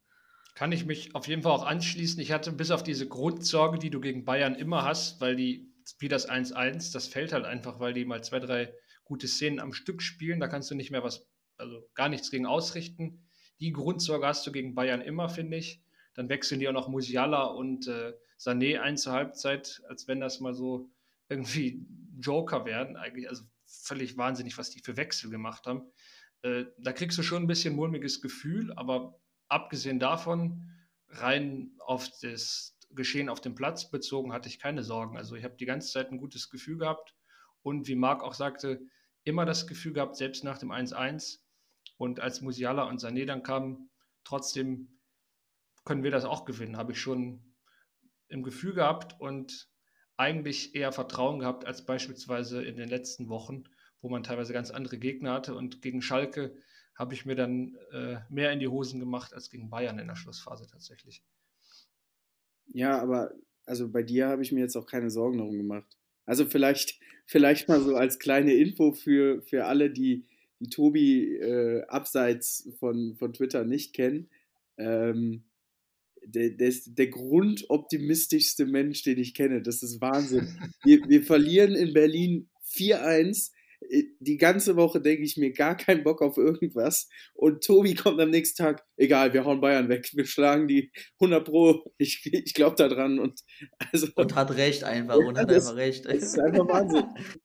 Kann ich mich auf jeden Fall auch anschließen. Ich hatte bis auf diese Grundsorge, die du gegen Bayern immer hast, weil die, wie das 1-1, das fällt halt einfach, weil die mal zwei, drei gute Szenen am Stück spielen. Da kannst du nicht mehr was, also gar nichts gegen ausrichten. Die Grundsorge hast du gegen Bayern immer, finde ich. Dann wechseln die auch noch Musiala und äh, Sané ein zur Halbzeit, als wenn das mal so irgendwie Joker werden. Eigentlich, also völlig wahnsinnig, was die für Wechsel gemacht haben. Äh, da kriegst du schon ein bisschen mulmiges Gefühl, aber abgesehen davon, rein auf das Geschehen auf dem Platz bezogen, hatte ich keine Sorgen. Also ich habe die ganze Zeit ein gutes Gefühl gehabt und wie Marc auch sagte, immer das Gefühl gehabt, selbst nach dem 1-1 und als Musiala und Sané dann kamen, trotzdem können wir das auch gewinnen, habe ich schon im Gefühl gehabt und eigentlich eher Vertrauen gehabt als beispielsweise in den letzten Wochen, wo man teilweise ganz andere Gegner hatte und gegen Schalke habe ich mir dann äh, mehr in die Hosen gemacht als gegen Bayern in der Schlussphase tatsächlich. Ja, aber also bei dir habe ich mir jetzt auch keine Sorgen darum gemacht. Also vielleicht, vielleicht mal so als kleine Info für, für alle, die, die Tobi äh, abseits von, von Twitter nicht kennen. Ähm, der, der ist der grundoptimistischste Mensch, den ich kenne. Das ist Wahnsinn. Wir, wir verlieren in Berlin 4-1 äh, die ganze Woche denke ich mir gar keinen Bock auf irgendwas. Und Tobi kommt am nächsten Tag, egal, wir hauen Bayern weg, wir schlagen die 100 Pro. Ich, ich glaube da dran. Und, also, Und hat recht einfach. Und hat das- einfach recht. das ist einfach Wahnsinn.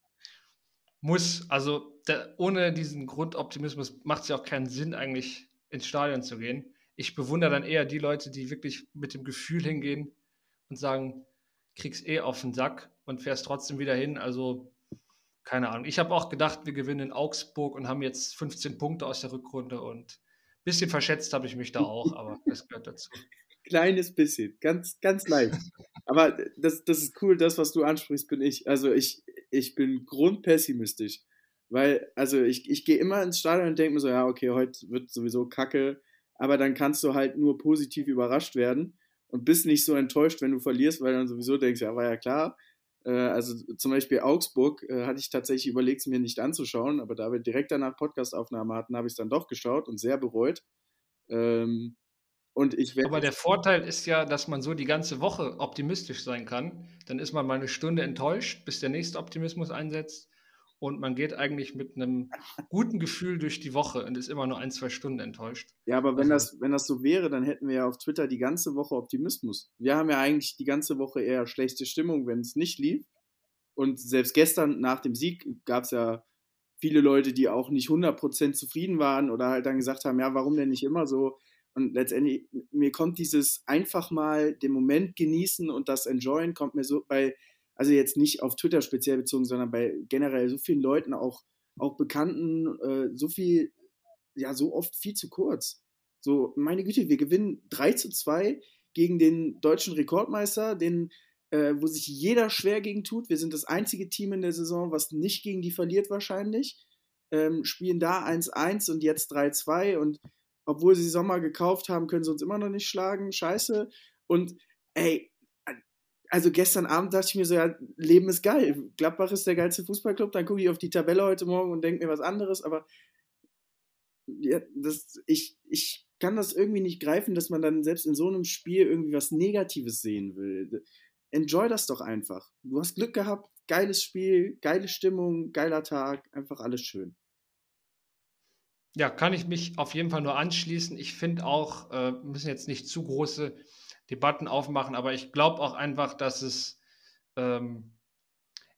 Muss, also der, ohne diesen Grundoptimismus macht es ja auch keinen Sinn, eigentlich ins Stadion zu gehen. Ich bewundere dann eher die Leute, die wirklich mit dem Gefühl hingehen und sagen, krieg's eh auf den Sack und fährst trotzdem wieder hin. Also, keine Ahnung. Ich habe auch gedacht, wir gewinnen in Augsburg und haben jetzt 15 Punkte aus der Rückrunde und ein bisschen verschätzt habe ich mich da auch, aber das gehört dazu. Kleines bisschen, ganz, ganz leicht. Aber das, das ist cool, das, was du ansprichst, bin ich. Also ich, ich bin grundpessimistisch. Weil, also ich, ich gehe immer ins Stadion und denke mir so, ja, okay, heute wird sowieso kacke, aber dann kannst du halt nur positiv überrascht werden und bist nicht so enttäuscht, wenn du verlierst, weil dann sowieso denkst, ja, war ja klar. Äh, also zum Beispiel Augsburg äh, hatte ich tatsächlich überlegt, es mir nicht anzuschauen, aber da wir direkt danach Podcastaufnahme hatten, habe ich es dann doch geschaut und sehr bereut. Ähm, und ich werde Aber der Vorteil ist ja, dass man so die ganze Woche optimistisch sein kann. Dann ist man mal eine Stunde enttäuscht, bis der nächste Optimismus einsetzt. Und man geht eigentlich mit einem guten Gefühl durch die Woche und ist immer nur ein, zwei Stunden enttäuscht. Ja, aber wenn Also- das, wenn das so wäre, dann hätten wir ja auf Twitter die ganze Woche Optimismus. Wir haben ja eigentlich die ganze Woche eher schlechte Stimmung, wenn es nicht lief. Und selbst gestern nach dem Sieg gab es ja viele Leute, die auch nicht 100% zufrieden waren oder halt dann gesagt haben, ja, warum denn nicht immer so? Und letztendlich, mir kommt dieses einfach mal den Moment genießen und das enjoyen, kommt mir so bei, also jetzt nicht auf Twitter speziell bezogen, sondern bei generell so vielen Leuten, auch, auch Bekannten, äh, so viel, ja, so oft viel zu kurz. So, meine Güte, wir gewinnen 3 zu 2 gegen den deutschen Rekordmeister, den, äh, wo sich jeder schwer gegen tut. Wir sind das einzige Team in der Saison, was nicht gegen die verliert wahrscheinlich. Ähm, spielen da 1-1 und jetzt 3-2 und obwohl sie Sommer gekauft haben, können sie uns immer noch nicht schlagen. Scheiße. Und ey, also gestern Abend dachte ich mir so, ja, Leben ist geil. Gladbach ist der geilste Fußballclub. Dann gucke ich auf die Tabelle heute Morgen und denke mir was anderes. Aber ja, das, ich, ich kann das irgendwie nicht greifen, dass man dann selbst in so einem Spiel irgendwie was Negatives sehen will. Enjoy das doch einfach. Du hast Glück gehabt, geiles Spiel, geile Stimmung, geiler Tag, einfach alles schön. Ja, kann ich mich auf jeden Fall nur anschließen. Ich finde auch, äh, müssen jetzt nicht zu große Debatten aufmachen, aber ich glaube auch einfach, dass es ähm,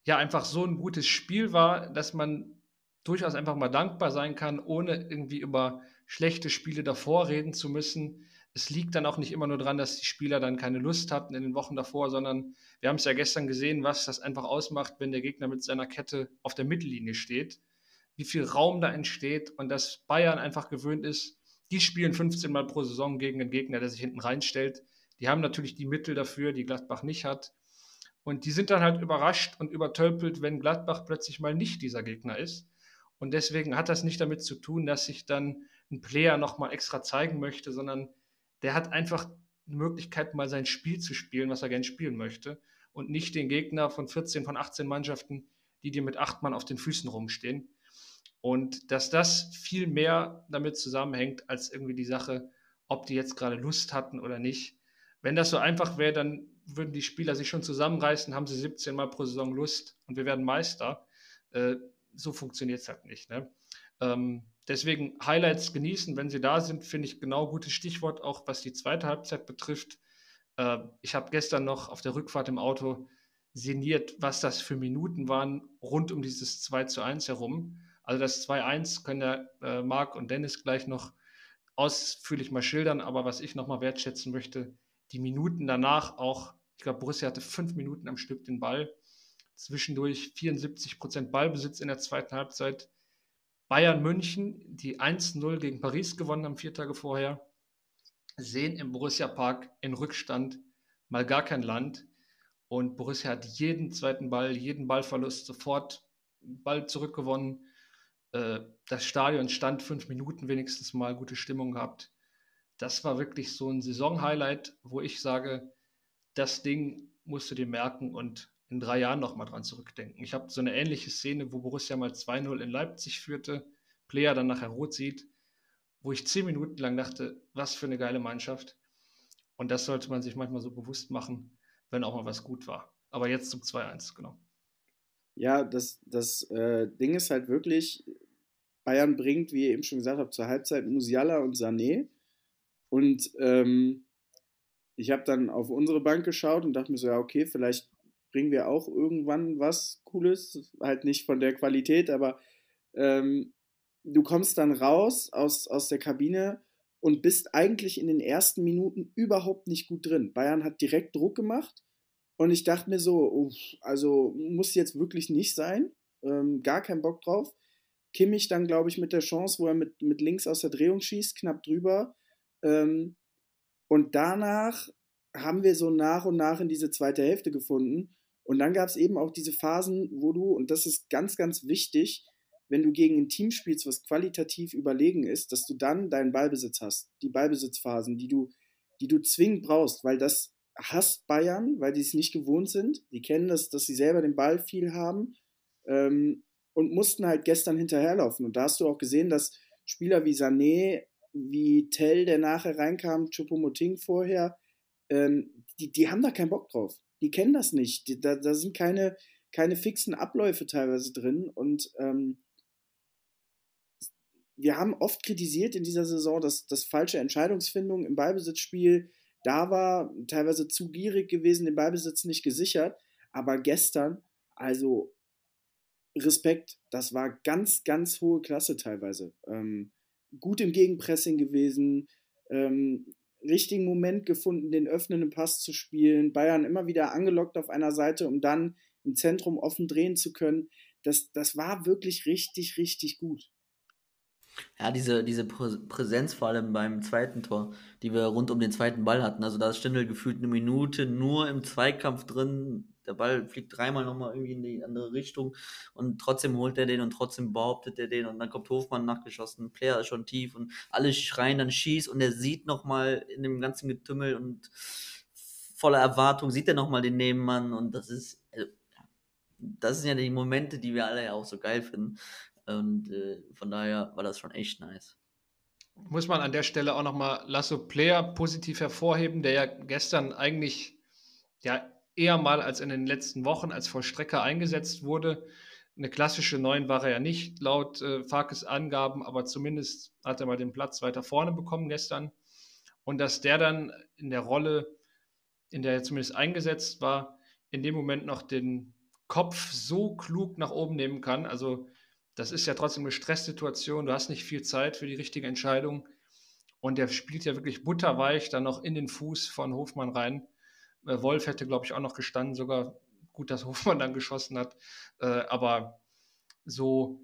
ja einfach so ein gutes Spiel war, dass man durchaus einfach mal dankbar sein kann, ohne irgendwie über schlechte Spiele davor reden zu müssen. Es liegt dann auch nicht immer nur daran, dass die Spieler dann keine Lust hatten in den Wochen davor, sondern wir haben es ja gestern gesehen, was das einfach ausmacht, wenn der Gegner mit seiner Kette auf der Mittellinie steht wie viel Raum da entsteht und dass Bayern einfach gewöhnt ist, die spielen 15 Mal pro Saison gegen einen Gegner, der sich hinten reinstellt. Die haben natürlich die Mittel dafür, die Gladbach nicht hat. Und die sind dann halt überrascht und übertölpelt, wenn Gladbach plötzlich mal nicht dieser Gegner ist. Und deswegen hat das nicht damit zu tun, dass sich dann ein Player nochmal extra zeigen möchte, sondern der hat einfach die Möglichkeit, mal sein Spiel zu spielen, was er gerne spielen möchte. Und nicht den Gegner von 14, von 18 Mannschaften, die dir mit acht Mann auf den Füßen rumstehen. Und dass das viel mehr damit zusammenhängt, als irgendwie die Sache, ob die jetzt gerade Lust hatten oder nicht. Wenn das so einfach wäre, dann würden die Spieler sich schon zusammenreißen, haben sie 17 Mal pro Saison Lust und wir werden Meister. Äh, so funktioniert es halt nicht. Ne? Ähm, deswegen Highlights genießen, wenn sie da sind, finde ich genau gutes Stichwort, auch was die zweite Halbzeit betrifft. Äh, ich habe gestern noch auf der Rückfahrt im Auto sinniert, was das für Minuten waren rund um dieses 2 zu 1 herum. Also das 2-1 können ja äh, Marc und Dennis gleich noch ausführlich mal schildern, aber was ich nochmal wertschätzen möchte, die Minuten danach auch, ich glaube, Borussia hatte fünf Minuten am Stück den Ball, zwischendurch 74 Prozent Ballbesitz in der zweiten Halbzeit. Bayern München, die 1-0 gegen Paris gewonnen haben, vier Tage vorher, sehen im Borussia Park in Rückstand mal gar kein Land. Und Borussia hat jeden zweiten Ball, jeden Ballverlust sofort Ball zurückgewonnen das Stadion stand fünf Minuten wenigstens mal gute Stimmung gehabt. Das war wirklich so ein Saison-Highlight, wo ich sage, das Ding musst du dir merken und in drei Jahren nochmal dran zurückdenken. Ich habe so eine ähnliche Szene, wo Borussia mal 2-0 in Leipzig führte, Player dann nachher rot sieht, wo ich zehn Minuten lang dachte, was für eine geile Mannschaft. Und das sollte man sich manchmal so bewusst machen, wenn auch mal was gut war. Aber jetzt zum 2-1, genau. Ja, das, das äh, Ding ist halt wirklich, Bayern bringt, wie ihr eben schon gesagt habt, zur Halbzeit Musiala und Sané. Und ähm, ich habe dann auf unsere Bank geschaut und dachte mir so, ja, okay, vielleicht bringen wir auch irgendwann was Cooles. Halt nicht von der Qualität, aber ähm, du kommst dann raus aus, aus der Kabine und bist eigentlich in den ersten Minuten überhaupt nicht gut drin. Bayern hat direkt Druck gemacht und ich dachte mir so, uff, also muss jetzt wirklich nicht sein. Ähm, gar keinen Bock drauf. Kimmich dann, glaube ich, mit der Chance, wo er mit, mit links aus der Drehung schießt, knapp drüber. Ähm, und danach haben wir so nach und nach in diese zweite Hälfte gefunden. Und dann gab es eben auch diese Phasen, wo du, und das ist ganz, ganz wichtig, wenn du gegen ein Team spielst, was qualitativ überlegen ist, dass du dann deinen Ballbesitz hast, die Ballbesitzphasen, die du, die du zwingend brauchst, weil das hasst Bayern, weil die es nicht gewohnt sind. Die kennen das, dass sie selber den Ball viel haben ähm, und mussten halt gestern hinterherlaufen. Und da hast du auch gesehen, dass Spieler wie Sané, wie Tell, der nachher reinkam, Chupomoting vorher, ähm, die, die haben da keinen Bock drauf. Die kennen das nicht. Die, da, da sind keine, keine fixen Abläufe teilweise drin. Und ähm, wir haben oft kritisiert in dieser Saison, dass, dass falsche Entscheidungsfindung im Ballbesitzspiel da war, teilweise zu gierig gewesen, den Ballbesitz nicht gesichert. Aber gestern, also Respekt, das war ganz, ganz hohe Klasse teilweise. Ähm, gut im Gegenpressing gewesen, ähm, richtigen Moment gefunden, den öffnenden Pass zu spielen. Bayern immer wieder angelockt auf einer Seite, um dann im Zentrum offen drehen zu können. Das, das war wirklich richtig, richtig gut. Ja, diese, diese Präsenz vor allem beim zweiten Tor, die wir rund um den zweiten Ball hatten. Also da ist Stindl gefühlt eine Minute nur im Zweikampf drin. Der Ball fliegt dreimal nochmal irgendwie in die andere Richtung und trotzdem holt er den und trotzdem behauptet er den und dann kommt Hofmann nachgeschossen, Player ist schon tief und alle schreien dann schieß und er sieht nochmal in dem ganzen Getümmel und voller Erwartung sieht er nochmal den Nebenmann und das ist, also, das sind ja die Momente, die wir alle ja auch so geil finden. Und äh, von daher war das schon echt nice. Muss man an der Stelle auch nochmal Lasso Player positiv hervorheben, der ja gestern eigentlich ja eher mal als in den letzten Wochen als Vollstrecker eingesetzt wurde. Eine klassische Neun war er ja nicht, laut äh, Farkes Angaben, aber zumindest hat er mal den Platz weiter vorne bekommen gestern. Und dass der dann in der Rolle, in der er zumindest eingesetzt war, in dem Moment noch den Kopf so klug nach oben nehmen kann. Also das ist ja trotzdem eine Stresssituation. Du hast nicht viel Zeit für die richtige Entscheidung. Und der spielt ja wirklich butterweich dann noch in den Fuß von Hofmann rein. Äh, Wolf hätte, glaube ich, auch noch gestanden. Sogar gut, dass Hofmann dann geschossen hat. Äh, aber so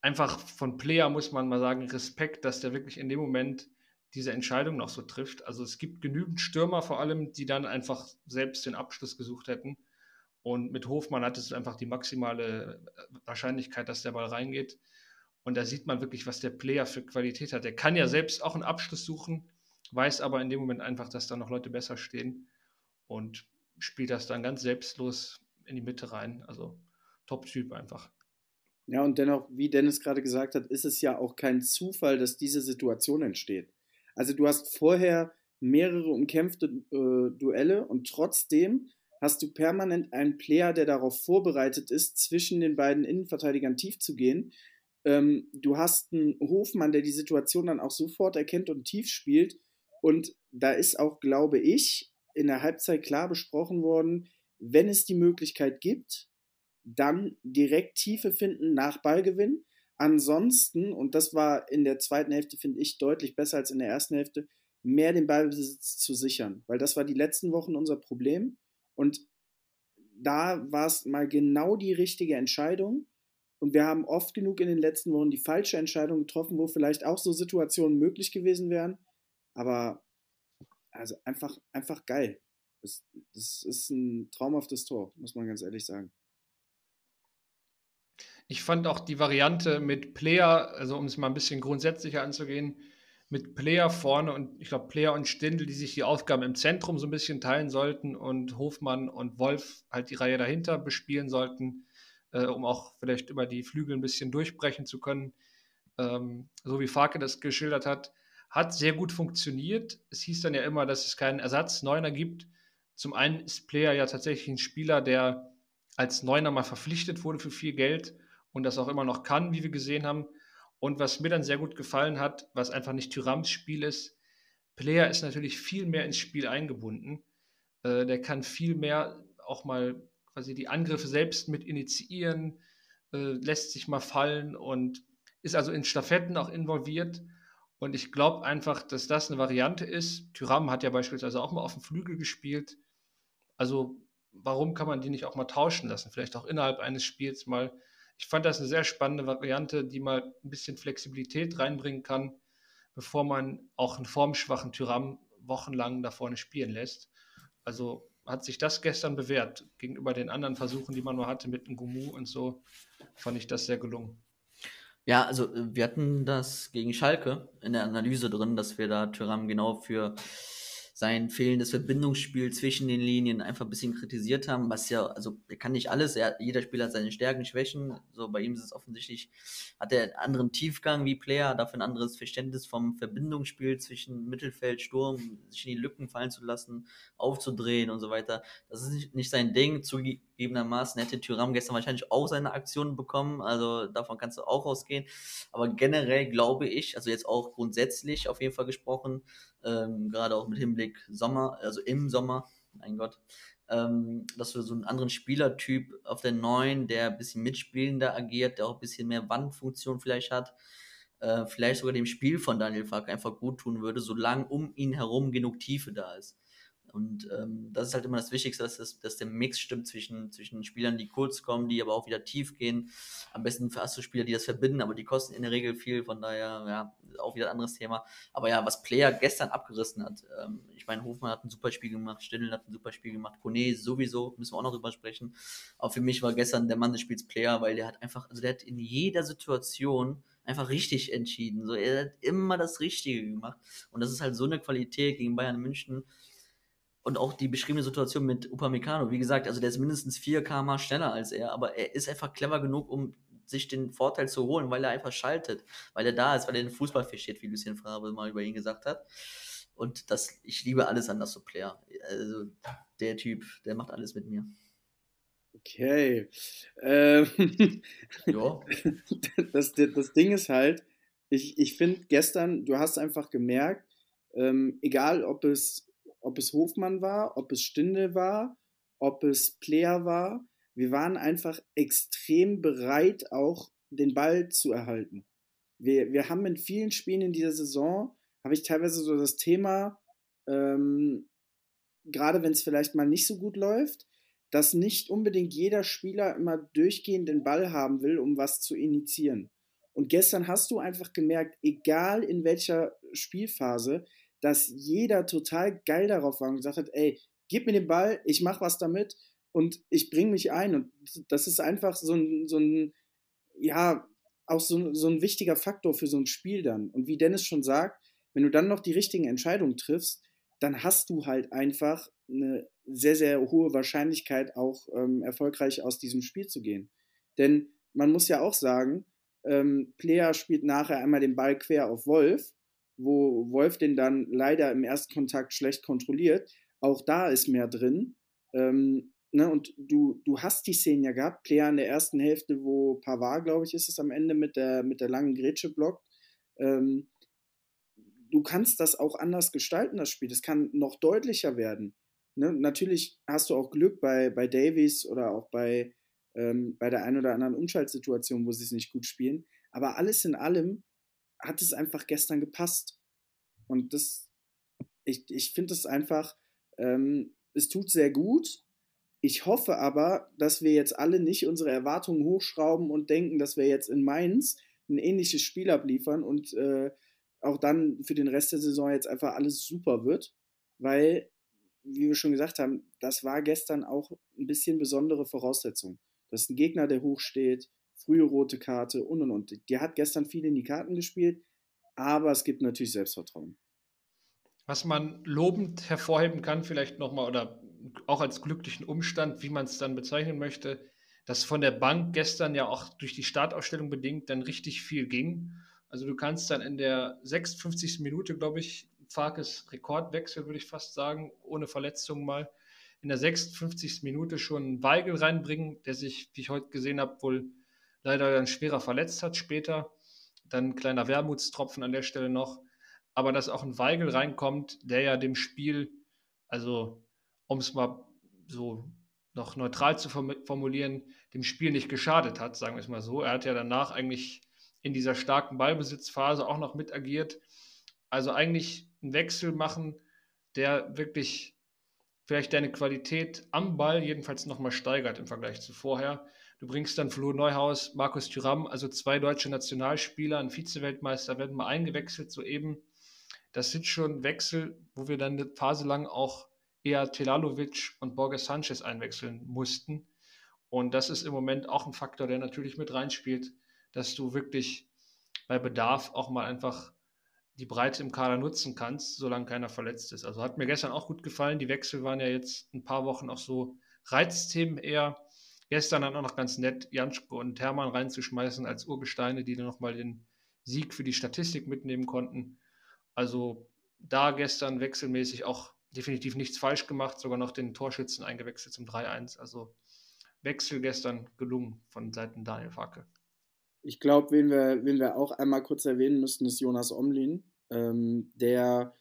einfach von Player muss man mal sagen, Respekt, dass der wirklich in dem Moment diese Entscheidung noch so trifft. Also es gibt genügend Stürmer vor allem, die dann einfach selbst den Abschluss gesucht hätten. Und mit Hofmann hattest du einfach die maximale äh, Wahrscheinlichkeit, dass der Ball reingeht. Und da sieht man wirklich, was der Player für Qualität hat. Der kann ja selbst auch einen Abschluss suchen, weiß aber in dem Moment einfach, dass da noch Leute besser stehen und spielt das dann ganz selbstlos in die Mitte rein. Also Top-Typ einfach. Ja, und dennoch, wie Dennis gerade gesagt hat, ist es ja auch kein Zufall, dass diese Situation entsteht. Also du hast vorher mehrere umkämpfte äh, Duelle und trotzdem hast du permanent einen Player, der darauf vorbereitet ist, zwischen den beiden Innenverteidigern tief zu gehen. Ähm, du hast einen Hofmann, der die Situation dann auch sofort erkennt und tief spielt. Und da ist auch, glaube ich, in der Halbzeit klar besprochen worden, wenn es die Möglichkeit gibt, dann direkt Tiefe finden nach Ballgewinn. Ansonsten, und das war in der zweiten Hälfte, finde ich, deutlich besser als in der ersten Hälfte, mehr den Ballbesitz zu sichern. Weil das war die letzten Wochen unser Problem. Und da war es mal genau die richtige Entscheidung. Und wir haben oft genug in den letzten Wochen die falsche Entscheidung getroffen, wo vielleicht auch so Situationen möglich gewesen wären. Aber also einfach, einfach geil. Das, das ist ein traumhaftes Tor, muss man ganz ehrlich sagen. Ich fand auch die Variante mit Player, also um es mal ein bisschen grundsätzlicher anzugehen, mit Player vorne und ich glaube Player und Stindl, die sich die Aufgaben im Zentrum so ein bisschen teilen sollten und Hofmann und Wolf halt die Reihe dahinter bespielen sollten, äh, um auch vielleicht über die Flügel ein bisschen durchbrechen zu können. Ähm, so wie Farke das geschildert hat, hat sehr gut funktioniert. Es hieß dann ja immer, dass es keinen Ersatz Neuner gibt. Zum einen ist Player ja tatsächlich ein Spieler, der als Neuner mal verpflichtet wurde für viel Geld und das auch immer noch kann, wie wir gesehen haben. Und was mir dann sehr gut gefallen hat, was einfach nicht Thürams Spiel ist, Player ist natürlich viel mehr ins Spiel eingebunden. Äh, der kann viel mehr auch mal quasi die Angriffe selbst mit initiieren, äh, lässt sich mal fallen und ist also in Staffetten auch involviert. Und ich glaube einfach, dass das eine Variante ist. Tyram hat ja beispielsweise auch mal auf dem Flügel gespielt. Also warum kann man die nicht auch mal tauschen lassen? Vielleicht auch innerhalb eines Spiels mal. Ich fand das eine sehr spannende Variante, die mal ein bisschen Flexibilität reinbringen kann, bevor man auch einen formschwachen Tyram wochenlang da vorne spielen lässt. Also hat sich das gestern bewährt. Gegenüber den anderen Versuchen, die man nur hatte mit dem Gumu und so, fand ich das sehr gelungen. Ja, also äh, wir hatten das gegen Schalke in der Analyse drin, dass wir da Tyram genau für sein fehlendes Verbindungsspiel zwischen den Linien einfach ein bisschen kritisiert haben, was ja, also er kann nicht alles, er, jeder Spieler hat seine Stärken, Schwächen, so bei ihm ist es offensichtlich, hat er einen anderen Tiefgang wie Player, dafür ein anderes Verständnis vom Verbindungsspiel zwischen Mittelfeld, Sturm, sich in die Lücken fallen zu lassen, aufzudrehen und so weiter. Das ist nicht, nicht sein Ding, zugegebenermaßen hätte Tyram gestern wahrscheinlich auch seine Aktionen bekommen, also davon kannst du auch ausgehen, aber generell glaube ich, also jetzt auch grundsätzlich auf jeden Fall gesprochen, ähm, gerade auch mit Hinblick Sommer, also im Sommer, mein Gott, ähm, dass wir so einen anderen Spielertyp auf der neuen, der ein bisschen mitspielender agiert, der auch ein bisschen mehr Wandfunktion vielleicht hat, äh, vielleicht sogar dem Spiel von Daniel Fark einfach gut tun würde, solange um ihn herum genug Tiefe da ist. Und ähm, das ist halt immer das Wichtigste, dass, das, dass der Mix stimmt zwischen, zwischen Spielern, die kurz kommen, die aber auch wieder tief gehen. Am besten für Astro-Spieler, die das verbinden, aber die kosten in der Regel viel, von daher, ja, auch wieder ein anderes Thema. Aber ja, was Player gestern abgerissen hat, ähm, ich meine, Hofmann hat ein super Spiel gemacht, Stindl hat ein super Spiel gemacht, Kone sowieso, müssen wir auch noch drüber sprechen. Aber für mich war gestern der Mann des Spiels Player, weil der hat einfach, also der hat in jeder Situation einfach richtig entschieden. So, er hat immer das Richtige gemacht. Und das ist halt so eine Qualität gegen Bayern München und auch die beschriebene Situation mit Upamecano, wie gesagt, also der ist mindestens 4 km schneller als er, aber er ist einfach clever genug, um sich den Vorteil zu holen, weil er einfach schaltet, weil er da ist, weil er den Fußball versteht, wie Lucien Favre mal über ihn gesagt hat. Und das, ich liebe alles an das Player. Also der Typ, der macht alles mit mir. Okay. Ähm, ja. das, das Ding ist halt, ich, ich finde gestern, du hast einfach gemerkt, ähm, egal ob es ob es Hofmann war, ob es Stinde war, ob es Player war. Wir waren einfach extrem bereit, auch den Ball zu erhalten. Wir, wir haben in vielen Spielen in dieser Saison, habe ich teilweise so das Thema, ähm, gerade wenn es vielleicht mal nicht so gut läuft, dass nicht unbedingt jeder Spieler immer durchgehend den Ball haben will, um was zu initiieren. Und gestern hast du einfach gemerkt, egal in welcher Spielphase, dass jeder total geil darauf war und gesagt hat, ey, gib mir den Ball, ich mach was damit und ich bringe mich ein. Und das ist einfach so ein, so ein ja, auch so, so ein wichtiger Faktor für so ein Spiel dann. Und wie Dennis schon sagt, wenn du dann noch die richtigen Entscheidungen triffst, dann hast du halt einfach eine sehr, sehr hohe Wahrscheinlichkeit, auch ähm, erfolgreich aus diesem Spiel zu gehen. Denn man muss ja auch sagen, ähm, Player spielt nachher einmal den Ball quer auf Wolf wo Wolf den dann leider im ersten Kontakt schlecht kontrolliert. Auch da ist mehr drin. Ähm, ne, und du, du hast die Szenen ja gehabt, Player in der ersten Hälfte, wo Pavard, glaube ich, ist es am Ende mit der, mit der langen Grätsche blockt. Ähm, du kannst das auch anders gestalten, das Spiel. Das kann noch deutlicher werden. Ne? Natürlich hast du auch Glück bei, bei Davies oder auch bei, ähm, bei der einen oder anderen Umschaltsituation, wo sie es nicht gut spielen. Aber alles in allem hat es einfach gestern gepasst. Und das, ich, ich finde es einfach, ähm, es tut sehr gut. Ich hoffe aber, dass wir jetzt alle nicht unsere Erwartungen hochschrauben und denken, dass wir jetzt in Mainz ein ähnliches Spiel abliefern und äh, auch dann für den Rest der Saison jetzt einfach alles super wird, weil, wie wir schon gesagt haben, das war gestern auch ein bisschen besondere Voraussetzung. Das ist ein Gegner, der hoch steht, frühe rote Karte und und und. Der hat gestern viel in die Karten gespielt, aber es gibt natürlich Selbstvertrauen. Was man lobend hervorheben kann, vielleicht nochmal oder auch als glücklichen Umstand, wie man es dann bezeichnen möchte, dass von der Bank gestern ja auch durch die Startausstellung bedingt dann richtig viel ging. Also du kannst dann in der 56. Minute, glaube ich, Farkes Rekordwechsel, würde ich fast sagen, ohne Verletzung mal, in der 56. Minute schon Weigel reinbringen, der sich, wie ich heute gesehen habe, wohl leider dann schwerer verletzt hat später. Dann ein kleiner Wermutstropfen an der Stelle noch. Aber dass auch ein Weigel reinkommt, der ja dem Spiel, also um es mal so noch neutral zu formulieren, dem Spiel nicht geschadet hat, sagen wir es mal so. Er hat ja danach eigentlich in dieser starken Ballbesitzphase auch noch mit agiert. Also eigentlich einen Wechsel machen, der wirklich vielleicht deine Qualität am Ball jedenfalls nochmal steigert im Vergleich zu vorher. Du bringst dann Flo Neuhaus, Markus Thüram, also zwei deutsche Nationalspieler, ein Vize-Weltmeister werden mal eingewechselt soeben. Das sind schon Wechsel, wo wir dann eine Phase lang auch eher Telalovic und Borges Sanchez einwechseln mussten. Und das ist im Moment auch ein Faktor, der natürlich mit reinspielt, dass du wirklich bei Bedarf auch mal einfach die Breite im Kader nutzen kannst, solange keiner verletzt ist. Also hat mir gestern auch gut gefallen. Die Wechsel waren ja jetzt ein paar Wochen auch so Reizthemen eher. Gestern dann auch noch ganz nett, Janschko und Hermann reinzuschmeißen als Urgesteine, die dann nochmal den Sieg für die Statistik mitnehmen konnten. Also da gestern wechselmäßig auch definitiv nichts falsch gemacht, sogar noch den Torschützen eingewechselt zum 3-1. Also Wechsel gestern gelungen von Seiten Daniel Facke. Ich glaube, wen wir, wen wir auch einmal kurz erwähnen müssten, ist Jonas Omlin, ähm, der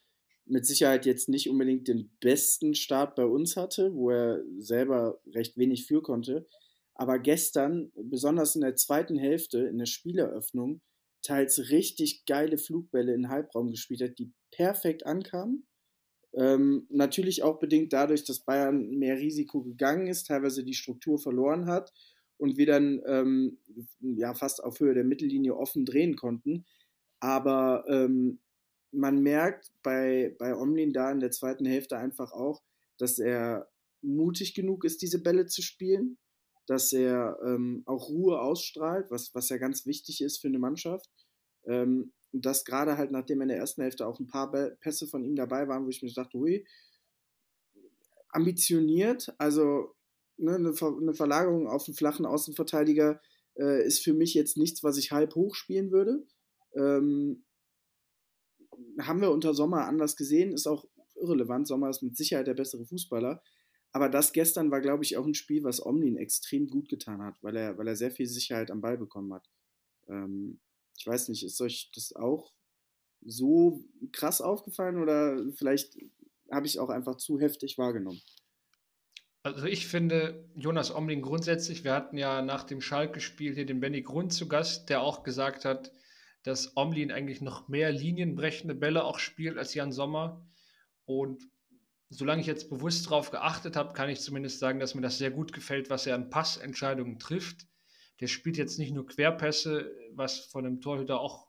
mit Sicherheit jetzt nicht unbedingt den besten Start bei uns hatte, wo er selber recht wenig für konnte. Aber gestern, besonders in der zweiten Hälfte, in der Spieleröffnung, teils richtig geile Flugbälle in Halbraum gespielt hat, die perfekt ankamen. Ähm, natürlich auch bedingt dadurch, dass Bayern mehr Risiko gegangen ist, teilweise die Struktur verloren hat und wir dann ähm, ja, fast auf Höhe der Mittellinie offen drehen konnten. Aber ähm, man merkt bei, bei Omlin da in der zweiten Hälfte einfach auch, dass er mutig genug ist, diese Bälle zu spielen, dass er ähm, auch Ruhe ausstrahlt, was, was ja ganz wichtig ist für eine Mannschaft. Ähm, und das gerade halt, nachdem in der ersten Hälfte auch ein paar Pässe von ihm dabei waren, wo ich mir dachte, hui, ambitioniert, also ne, eine, Ver eine, Verlagerung auf einen flachen Außenverteidiger äh, ist für mich jetzt nichts, was ich halb hoch spielen würde. Ähm, haben wir unter Sommer anders gesehen, ist auch irrelevant. Sommer ist mit Sicherheit der bessere Fußballer. Aber das gestern war, glaube ich, auch ein Spiel, was Omlin extrem gut getan hat, weil er, weil er sehr viel Sicherheit am Ball bekommen hat. Ähm, ich weiß nicht, ist euch das auch so krass aufgefallen oder vielleicht habe ich auch einfach zu heftig wahrgenommen? Also ich finde Jonas Omling grundsätzlich, wir hatten ja nach dem Schalke-Spiel hier den Benny Grund zu Gast, der auch gesagt hat, dass Omlin eigentlich noch mehr linienbrechende Bälle auch spielt als Jan Sommer. Und solange ich jetzt bewusst darauf geachtet habe, kann ich zumindest sagen, dass mir das sehr gut gefällt, was er an Passentscheidungen trifft. Der spielt jetzt nicht nur Querpässe, was von einem Torhüter auch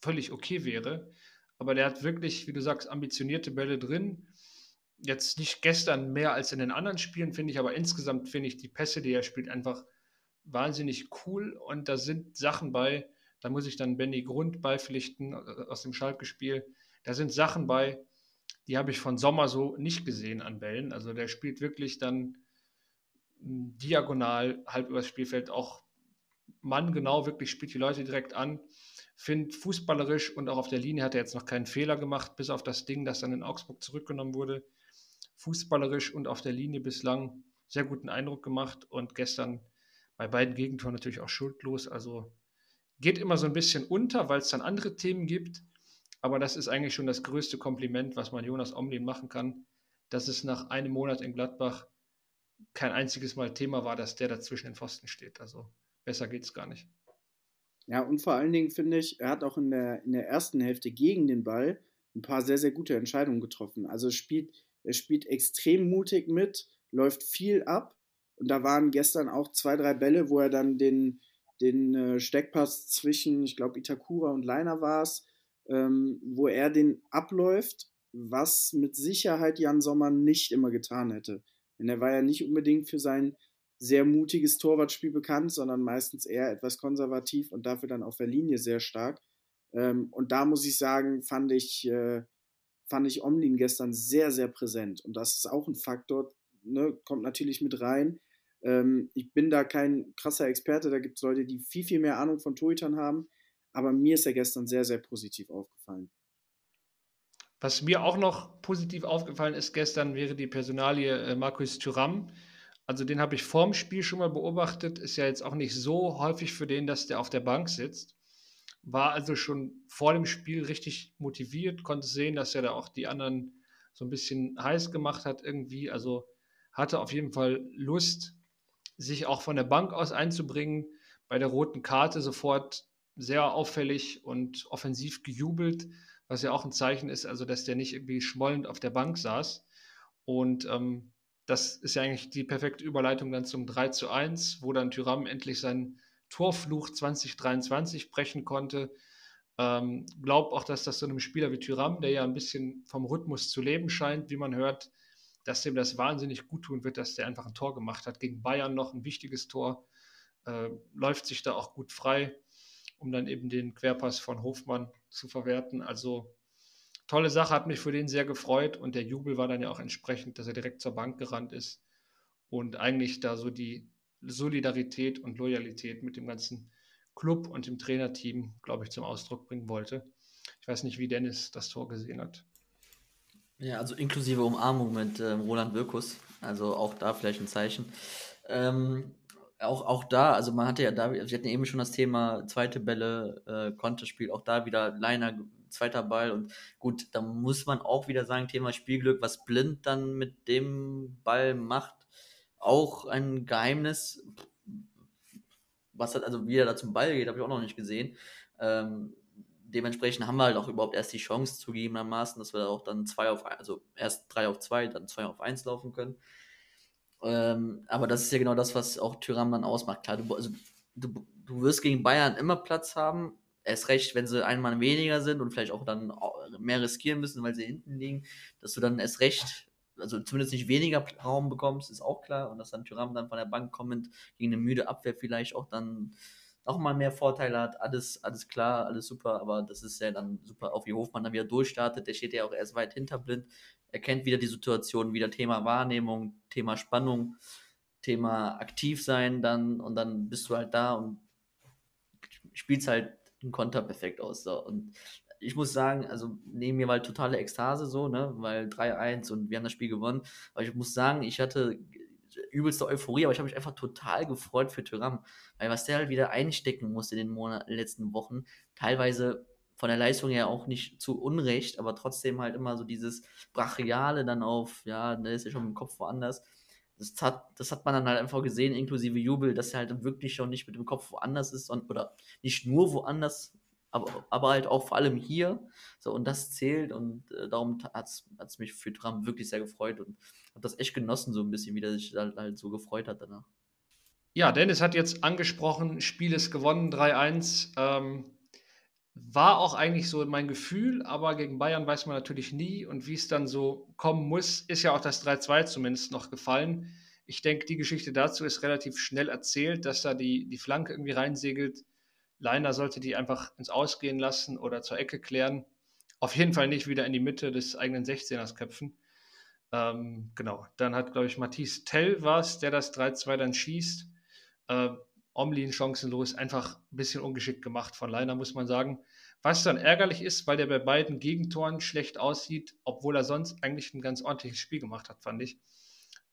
völlig okay wäre, aber der hat wirklich, wie du sagst, ambitionierte Bälle drin jetzt nicht gestern mehr als in den anderen Spielen, finde ich, aber insgesamt finde ich die Pässe, die er spielt, einfach wahnsinnig cool. Und da sind Sachen bei, da muss ich dann Benny Grund beipflichten äh, aus dem Schalke-Spiel. Da sind Sachen bei, die habe ich von Sommer so nicht gesehen an Bällen. Also der spielt wirklich dann hm, diagonal halb übers Spielfeld auch Mann genau wirklich spielt die Leute direkt an. Finde fußballerisch und auch auf der Linie hat er jetzt noch keinen Fehler gemacht, bis auf das Ding, das dann in Augsburg zurückgenommen wurde fußballerisch und auf der Linie bislang sehr guten Eindruck gemacht und gestern bei beiden Gegentoren natürlich auch schuldlos. Also geht immer so ein bisschen unter, weil es dann andere Themen gibt. Aber das ist eigentlich schon das größte Kompliment, was man Jonas Omlin machen kann, dass es nach einem Monat in Gladbach kein einziges Mal Thema war, dass der dazwischen den Pfosten steht. Also besser geht es gar nicht. Ja, und vor allen Dingen finde ich, er hat auch in der, in der ersten Hälfte gegen den Ball ein paar sehr, sehr gute Entscheidungen getroffen. Also spielt er spielt extrem mutig mit, läuft viel ab. Und da waren gestern auch zwei, drei Bälle, wo er dann den, den äh, Steckpass zwischen, ich glaube, Itakura und Leiner war es, ähm, wo er den abläuft, was mit Sicherheit Jan Sommer nicht immer getan hätte. Denn er war ja nicht unbedingt für sein sehr mutiges Torwartspiel bekannt, sondern meistens eher etwas konservativ und dafür dann auf der Linie sehr stark. Ähm, und da muss ich sagen, fand ich, äh, fand ich Omlin gestern sehr, sehr präsent. Und das ist auch ein Faktor, ne, kommt natürlich mit rein. Ähm, ich bin da kein krasser Experte, da gibt es Leute, die viel, viel mehr Ahnung von Torhütern haben. Aber mir ist er gestern sehr, sehr positiv aufgefallen. Was mir auch noch positiv aufgefallen ist gestern, wäre die Personalie äh, Markus Thuram. Also den habe ich vorm Spiel schon mal beobachtet. Ist ja jetzt auch nicht so häufig für den, dass der auf der Bank sitzt. War also schon vor dem Spiel richtig motiviert, konnte sehen, dass er da auch die anderen so ein bisschen heiß gemacht hat irgendwie. Also hatte auf jeden Fall Lust, sich auch von der Bank aus einzubringen. Bei der roten Karte sofort sehr auffällig und offensiv gejubelt, was ja auch ein Zeichen ist, also dass der nicht irgendwie schmollend auf der Bank saß. Und ähm, das ist ja eigentlich die perfekte Überleitung dann zum 3 zu 1, wo dann Tyram endlich seinen Torfluch 2023 brechen konnte. Ähm, glaub auch, dass das so einem Spieler wie Tyram, der ja ein bisschen vom Rhythmus zu leben scheint, wie man hört, dass dem das wahnsinnig gut tun wird, dass der einfach ein Tor gemacht hat. Gegen Bayern noch ein wichtiges Tor. Äh, läuft sich da auch gut frei, um dann eben den Querpass von Hofmann zu verwerten. Also tolle Sache, hat mich für den sehr gefreut und der Jubel war dann ja auch entsprechend, dass er direkt zur Bank gerannt ist und eigentlich da so die Solidarität und Loyalität mit dem ganzen Club und dem Trainerteam, glaube ich, zum Ausdruck bringen wollte. Ich weiß nicht, wie Dennis das Tor gesehen hat. Ja, also inklusive Umarmung mit ähm, Roland Wirkus. Also auch da vielleicht ein Zeichen. Ähm, auch, auch da, also man hatte ja da, wir hatten eben schon das Thema zweite Bälle, äh, Konterspiel, auch da wieder Leiner, zweiter Ball und gut, da muss man auch wieder sagen, Thema Spielglück, was Blind dann mit dem Ball macht, auch ein Geheimnis. Was hat, also wie er da zum Ball geht, habe ich auch noch nicht gesehen. Ähm, dementsprechend haben wir halt auch überhaupt erst die Chance zugegebenermaßen, dass wir auch dann zwei auf, also erst drei auf zwei, dann zwei auf eins laufen können. Ähm, aber das ist ja genau das, was auch Tyram dann ausmacht. Klar, du, also, du, du wirst gegen Bayern immer Platz haben. Erst recht, wenn sie einmal weniger sind und vielleicht auch dann mehr riskieren müssen, weil sie hinten liegen, dass du dann erst recht also zumindest nicht weniger Raum bekommst, ist auch klar. Und dass dann Tyram dann von der Bank kommend gegen eine müde Abwehr vielleicht auch dann nochmal mehr Vorteile hat. Alles, alles klar, alles super, aber das ist ja dann super, auch wie Hofmann dann wieder durchstartet. Der steht ja auch erst weit hinter blind. Er kennt wieder die Situation, wieder Thema Wahrnehmung, Thema Spannung, Thema aktiv sein dann und dann bist du halt da und spielst halt den Konter perfekt aus. So. Und ich muss sagen, also neben mir war halt totale Ekstase so, ne, weil 3-1 und wir haben das Spiel gewonnen. Aber ich muss sagen, ich hatte übelste Euphorie, aber ich habe mich einfach total gefreut für Tyram, weil was der halt wieder einstecken musste in den Monaten, letzten Wochen, teilweise von der Leistung her auch nicht zu Unrecht, aber trotzdem halt immer so dieses Brachiale dann auf, ja, der ist ja schon im Kopf woanders. Das hat, das hat man dann halt einfach gesehen, inklusive Jubel, dass er halt wirklich schon nicht mit dem Kopf woanders ist und, oder nicht nur woanders, aber, aber halt auch vor allem hier. So, und das zählt und äh, darum hat es mich für Trump wirklich sehr gefreut und habe das echt genossen, so ein bisschen, wie der sich halt, halt so gefreut hat danach. Ja, Dennis hat jetzt angesprochen, Spiel ist gewonnen, 3-1. Ähm, war auch eigentlich so mein Gefühl, aber gegen Bayern weiß man natürlich nie. Und wie es dann so kommen muss, ist ja auch das 3-2 zumindest noch gefallen. Ich denke, die Geschichte dazu ist relativ schnell erzählt, dass da die, die Flanke irgendwie reinsegelt Leiner sollte die einfach ins Ausgehen lassen oder zur Ecke klären. Auf jeden Fall nicht wieder in die Mitte des eigenen 16ers köpfen. Ähm, genau, dann hat, glaube ich, Matisse Tell was, der das 3-2 dann schießt. Äh, Omlin chancenlos, einfach ein bisschen ungeschickt gemacht von Leiner, muss man sagen. Was dann ärgerlich ist, weil der bei beiden Gegentoren schlecht aussieht, obwohl er sonst eigentlich ein ganz ordentliches Spiel gemacht hat, fand ich.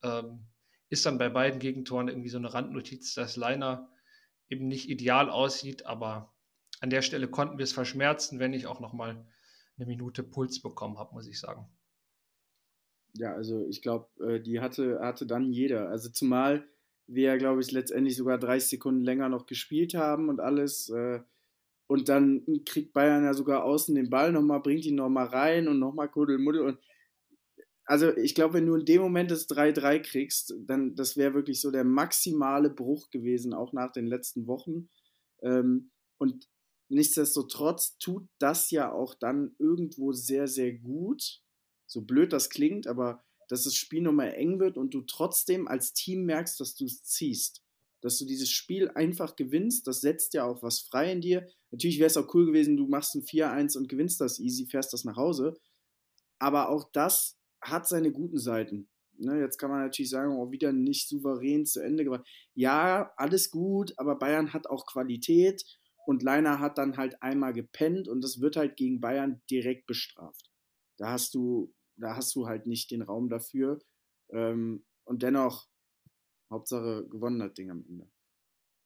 Ähm, ist dann bei beiden Gegentoren irgendwie so eine Randnotiz, dass Leiner eben nicht ideal aussieht, aber an der Stelle konnten wir es verschmerzen, wenn ich auch nochmal eine Minute Puls bekommen habe, muss ich sagen. Ja, also ich glaube, äh, die hatte, hatte dann jeder. Also zumal wir, glaube ich, letztendlich sogar 30 Sekunden länger noch gespielt haben und alles. Äh, und dann kriegt Bayern ja sogar außen den Ball nochmal, bringt ihn nochmal rein und nochmal Kuddelmuddel. Und also ich glaube, wenn du in dem Moment das 3-3 kriegst, dann das wäre wirklich so der maximale Bruch gewesen, auch nach den letzten Wochen. Ähm, und nichtsdestotrotz tut das ja auch dann irgendwo sehr, sehr gut. So blöd das klingt, aber dass das Spiel nochmal eng wird und du trotzdem als Team merkst, dass du es ziehst. Dass du dieses Spiel einfach gewinnst, das setzt ja auch was frei in dir. Natürlich wäre es auch cool gewesen, du machst ein 4-1 und gewinnst das easy, fährst das nach Hause. Aber auch das hat seine guten Seiten. Ne, jetzt kann man natürlich sagen, auch oh, wieder nicht souverän zu Ende gebracht. Ja, alles gut, aber Bayern hat auch Qualität und Leiner hat dann halt einmal gepennt und das wird halt gegen Bayern direkt bestraft. Da hast du, da hast du halt nicht den Raum dafür. Ähm, und dennoch, Hauptsache gewonnen hat Ding am Ende.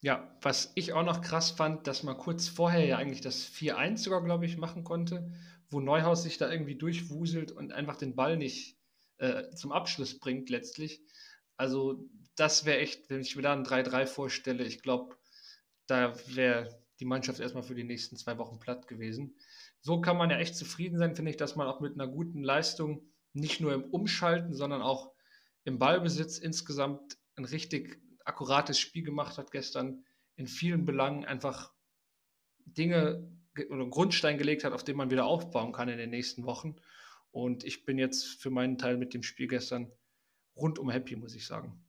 Ja, was ich auch noch krass fand, dass man kurz vorher ja eigentlich das 4-1 sogar, glaube ich, machen konnte, wo Neuhaus sich da irgendwie durchwuselt und einfach den Ball nicht äh, zum Abschluss bringt letztlich. Also das wäre echt, wenn ich mir da ein 3-3 vorstelle, ich glaube, da wäre die Mannschaft erstmal für die nächsten zwei Wochen platt gewesen. So kann man ja echt zufrieden sein, finde ich, dass man auch mit einer guten Leistung nicht nur im Umschalten, sondern auch im Ballbesitz insgesamt ein richtig akkurates Spiel gemacht hat gestern. In vielen Belangen einfach Dinge oder Grundstein gelegt hat, auf dem man wieder aufbauen kann in den nächsten Wochen. Und ich bin jetzt für meinen Teil mit dem Spiel gestern rundum happy, muss ich sagen.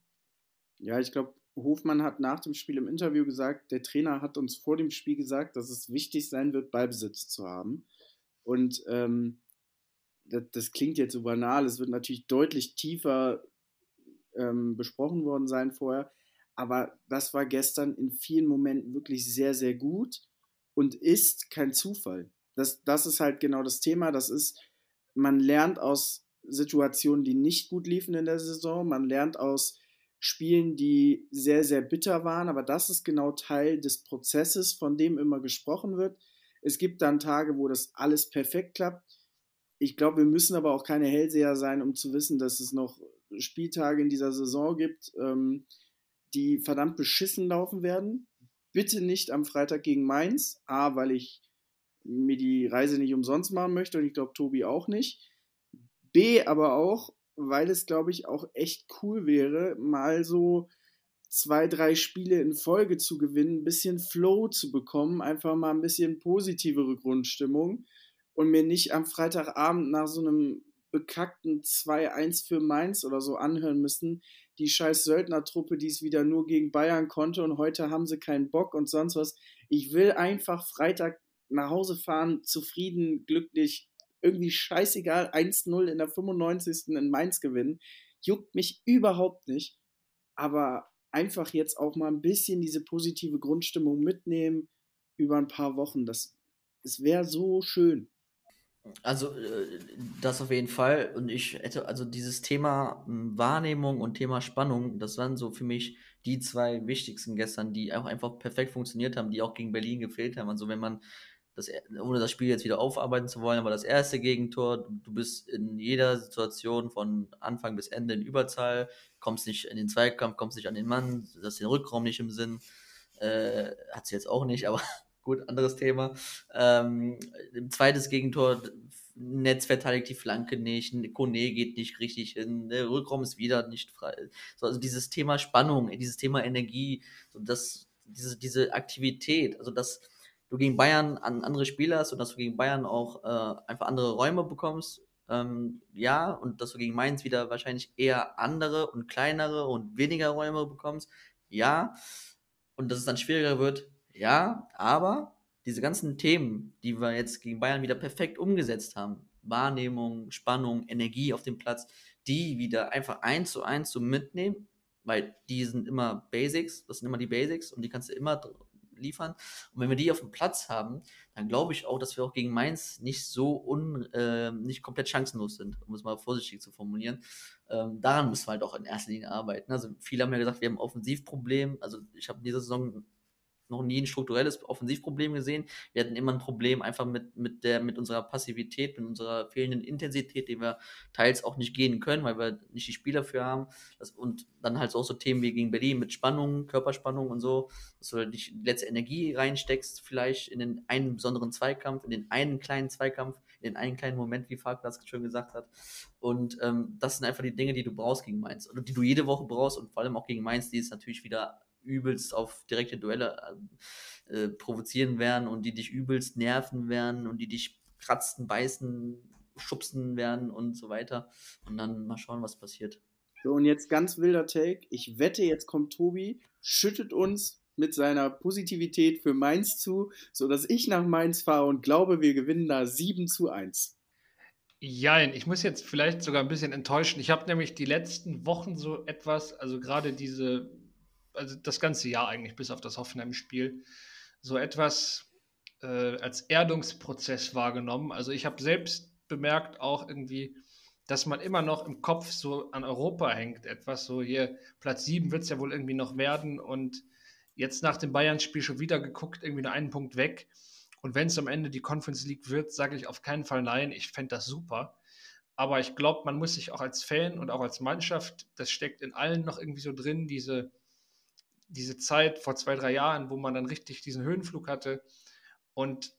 Ja, ich glaube, Hofmann hat nach dem Spiel im Interview gesagt, der Trainer hat uns vor dem Spiel gesagt, dass es wichtig sein wird, Ballbesitz zu haben. Und ähm, das, das, klingt jetzt so banal, es wird natürlich deutlich tiefer ähm, besprochen worden sein vorher, aber das war gestern in vielen Momenten wirklich sehr, sehr gut und ist kein Zufall. Das, das ist halt genau das Thema. Das ist, man lernt aus Situationen, die nicht gut liefen in der Saison, man lernt aus Spielen, die sehr, sehr bitter waren, aber das ist genau Teil des Prozesses, von dem immer gesprochen wird. Es gibt dann Tage, wo das alles perfekt klappt. Ich glaube, wir müssen aber auch keine Hellseher sein, um zu wissen, dass es noch Spieltage in dieser Saison gibt, ähm, die verdammt beschissen laufen werden. Bitte nicht am Freitag gegen Mainz. A, weil ich mir die Reise nicht umsonst machen möchte und ich glaube, Tobi auch nicht. B, aber auch, weil es, glaube ich, auch echt cool wäre, mal so zwei, drei Spiele in Folge zu gewinnen, ein bisschen Flow zu bekommen, einfach mal ein bisschen positivere Grundstimmung und mir nicht am Freitagabend nach so einem bekackten 2-1 für Mainz oder so anhören müssen. Die scheiß Söldnertruppe, die es wieder nur gegen Bayern konnte und heute haben sie keinen Bock und sonst was. Ich will einfach Freitag nach Hause fahren, zufrieden, glücklich, irgendwie scheißegal, 1-0 in der 95. in Mainz gewinnen. Juckt mich überhaupt nicht. Aber einfach jetzt auch mal ein bisschen diese positive Grundstimmung mitnehmen über ein paar Wochen. Das, das wäre so schön. Also, äh, das auf jeden Fall. Und ich hätte, also dieses Thema hm, Wahrnehmung und Thema Spannung, das waren so für mich die zwei wichtigsten gestern, die auch einfach perfekt funktioniert haben, die auch gegen Berlin gefehlt haben. Also, wenn man das, ohne das Spiel jetzt wieder aufarbeiten zu wollen, aber das erste Gegentor, du bist in jeder Situation von Anfang bis Ende in Überzahl, kommst nicht in den Zweikampf, kommst nicht an den Mann, hast den Rückraum nicht im Sinn. Äh, hat sie jetzt auch nicht, aber gut, anderes Thema. Ähm, zweites Gegentor, Netz verteidigt die Flanke nicht, Kone geht nicht richtig hin, der Rückraum ist wieder nicht frei. So, also dieses Thema Spannung, dieses Thema Energie, so das, diese, diese Aktivität, also dass du gegen Bayern an andere Spieler hast und dass du gegen Bayern auch äh, einfach andere Räume bekommst, ähm, ja, und dass du gegen Mainz wieder wahrscheinlich eher andere und kleinere und weniger Räume bekommst, ja, und dass es dann schwieriger wird, ja, aber diese ganzen Themen, die wir jetzt gegen Bayern wieder perfekt umgesetzt haben, Wahrnehmung, Spannung, Energie auf dem Platz, die wieder einfach eins zu eins zu mitnehmen, weil die sind immer Basics, das sind immer die Basics und die kannst du immer liefern. Und wenn wir die auf dem Platz haben, dann glaube ich auch, dass wir auch gegen Mainz nicht so un, äh, nicht komplett chancenlos sind, um es mal vorsichtig zu formulieren. Ähm, daran müssen wir halt auch in erster Linie arbeiten. Also viele haben ja gesagt, wir haben ein Offensivproblem. Also ich habe diese Saison noch nie ein strukturelles Offensivproblem gesehen. Wir hatten immer ein Problem einfach mit, mit, der, mit unserer Passivität, mit unserer fehlenden Intensität, die wir teils auch nicht gehen können, weil wir nicht die Spieler für haben. Das, und dann halt auch so Themen wie gegen Berlin mit Spannung, Körperspannung und so, dass du halt die letzte Energie reinsteckst, vielleicht in den einen besonderen Zweikampf, in den einen kleinen Zweikampf, in den einen kleinen Moment, wie Falk das schön gesagt hat. Und ähm, das sind einfach die Dinge, die du brauchst gegen Mainz. Oder die du jede Woche brauchst und vor allem auch gegen Mainz, die es natürlich wieder übelst auf direkte Duelle äh, äh, provozieren werden und die dich übelst nerven werden und die dich kratzen, beißen, schubsen werden und so weiter. Und dann mal schauen, was passiert. So, und jetzt ganz wilder Take. Ich wette, jetzt kommt Tobi, schüttet uns mit seiner Positivität für Mainz zu, sodass ich nach Mainz fahre und glaube, wir gewinnen da 7 zu 1. Jein, ich muss jetzt vielleicht sogar ein bisschen enttäuschen. Ich habe nämlich die letzten Wochen so etwas, also gerade diese also das ganze Jahr eigentlich, bis auf das Hoffenheim-Spiel, so etwas äh, als Erdungsprozess wahrgenommen. Also ich habe selbst bemerkt auch irgendwie, dass man immer noch im Kopf so an Europa hängt. Etwas so hier, Platz 7 wird es ja wohl irgendwie noch werden und jetzt nach dem Bayern-Spiel schon wieder geguckt, irgendwie nur einen Punkt weg. Und wenn es am Ende die Conference League wird, sage ich auf keinen Fall nein. Ich fände das super. Aber ich glaube, man muss sich auch als Fan und auch als Mannschaft, das steckt in allen noch irgendwie so drin, diese, diese Zeit vor zwei, drei Jahren, wo man dann richtig diesen Höhenflug hatte. Und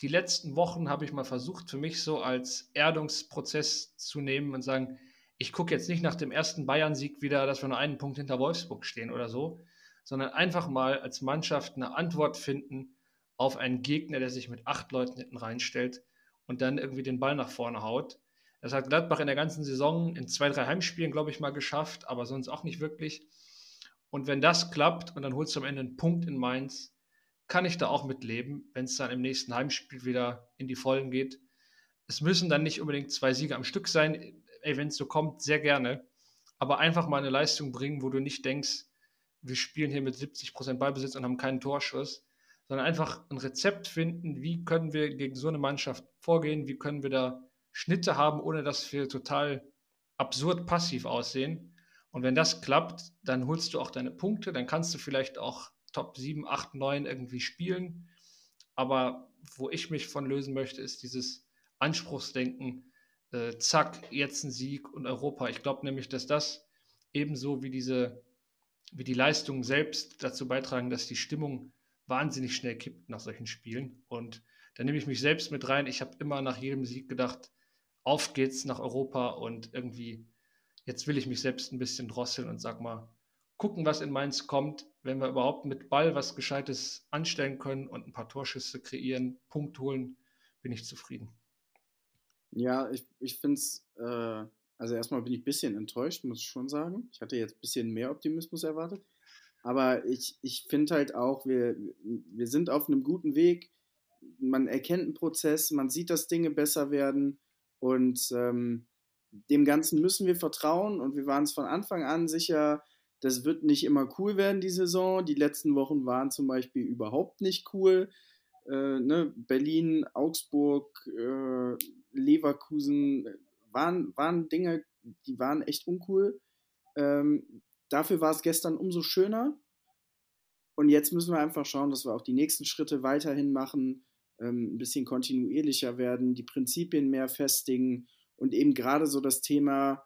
die letzten Wochen habe ich mal versucht, für mich so als Erdungsprozess zu nehmen und sagen, ich gucke jetzt nicht nach dem ersten Bayern-Sieg wieder, dass wir nur einen Punkt hinter Wolfsburg stehen oder so, sondern einfach mal als Mannschaft eine Antwort finden auf einen Gegner, der sich mit acht Leuten hinten reinstellt und dann irgendwie den Ball nach vorne haut. Das hat Gladbach in der ganzen Saison in zwei, drei Heimspielen, glaube ich, mal geschafft, aber sonst auch nicht wirklich. Und wenn das klappt und dann holst du am Ende einen Punkt in Mainz, kann ich da auch mitleben, wenn es dann im nächsten Heimspiel wieder in die Vollen geht. Es müssen dann nicht unbedingt zwei Siege am Stück sein. Ey, wenn es so kommt, sehr gerne. Aber einfach mal eine Leistung bringen, wo du nicht denkst, wir spielen hier mit 70% Ballbesitz und haben keinen Torschuss, sondern einfach ein Rezept finden, wie können wir gegen so eine Mannschaft vorgehen, wie können wir da Schnitte haben, ohne dass wir total absurd passiv aussehen. Und wenn das klappt, dann holst du auch deine Punkte, dann kannst du vielleicht auch Top 7, 8, 9 irgendwie spielen. Aber wo ich mich von lösen möchte, ist dieses Anspruchsdenken, äh, zack, jetzt ein Sieg und Europa. Ich glaube nämlich, dass das ebenso wie diese, wie die Leistungen selbst dazu beitragen, dass die Stimmung wahnsinnig schnell kippt nach solchen Spielen. Und da nehme ich mich selbst mit rein. Ich habe immer nach jedem Sieg gedacht, auf geht's nach Europa und irgendwie, jetzt will ich mich selbst ein bisschen drosseln und sag mal, gucken, was in Mainz kommt. Wenn wir überhaupt mit Ball was Gescheites anstellen können und ein paar Torschüsse kreieren, Punkt holen, bin ich zufrieden. Ja, ich, ich finde es, äh, also erstmal bin ich ein bisschen enttäuscht, muss ich schon sagen. Ich hatte jetzt ein bisschen mehr Optimismus erwartet. Aber ich, ich finde halt auch, wir, wir sind auf einem guten Weg. Man erkennt einen Prozess, man sieht, dass Dinge besser werden. Und ähm, dem Ganzen müssen wir vertrauen. Und wir waren es von Anfang an sicher, das wird nicht immer cool werden, die Saison. Die letzten Wochen waren zum Beispiel überhaupt nicht cool. Äh, ne? Berlin, Augsburg, äh, Leverkusen waren, waren Dinge, die waren echt uncool. Ähm, dafür war es gestern umso schöner. Und jetzt müssen wir einfach schauen, dass wir auch die nächsten Schritte weiterhin machen, ähm, ein bisschen kontinuierlicher werden, die Prinzipien mehr festigen und eben gerade so das Thema,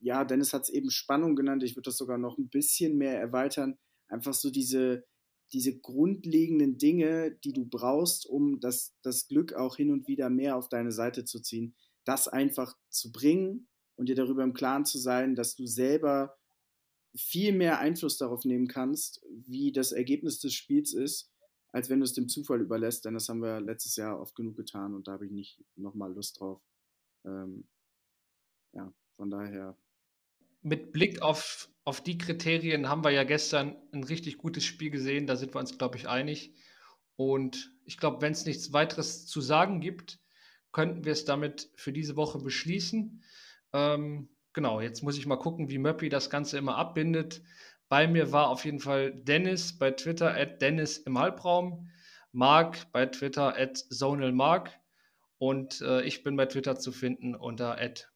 ja, Dennis hat es eben Spannung genannt, ich würde das sogar noch ein bisschen mehr erweitern, einfach so diese, diese grundlegenden Dinge, die du brauchst, um das, das Glück auch hin und wieder mehr auf deine Seite zu ziehen, das einfach zu bringen und dir darüber im Klaren zu sein, dass du selber viel mehr Einfluss darauf nehmen kannst, wie das Ergebnis des Spiels ist, als wenn du es dem Zufall überlässt, denn das haben wir letztes Jahr oft genug getan und da habe ich nicht nochmal Lust drauf. Ähm, ja, von daher. Mit Blick auf, auf die Kriterien haben wir ja gestern ein richtig gutes Spiel gesehen, da sind wir uns, glaube ich, einig. Und ich glaube, wenn es nichts weiteres zu sagen gibt, könnten wir es damit für diese Woche beschließen. Ähm, genau, jetzt muss ich mal gucken, wie Möppi das Ganze immer abbindet. Bei mir war auf jeden Fall Dennis bei Twitter at Dennis im Halbraum, Marc bei Twitter at ZonalMark und äh, ich bin bei Twitter zu finden unter. Ich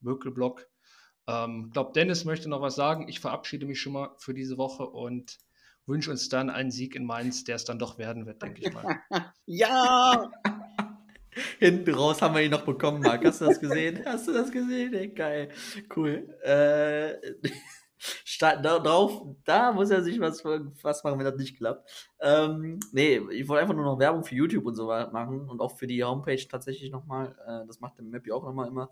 ähm, glaube, Dennis möchte noch was sagen. Ich verabschiede mich schon mal für diese Woche und wünsche uns dann einen Sieg in Mainz, der es dann doch werden wird, denke ich mal. ja! Hinten raus haben wir ihn noch bekommen, Marc. Hast du das gesehen? Hast du das gesehen? Ey, geil. Cool. Äh, darauf, da muss er sich was, was machen, wenn das nicht klappt. Ähm, nee, ich wollte einfach nur noch Werbung für YouTube und so machen und auch für die Homepage tatsächlich nochmal. Äh, das macht der Mappy auch nochmal immer.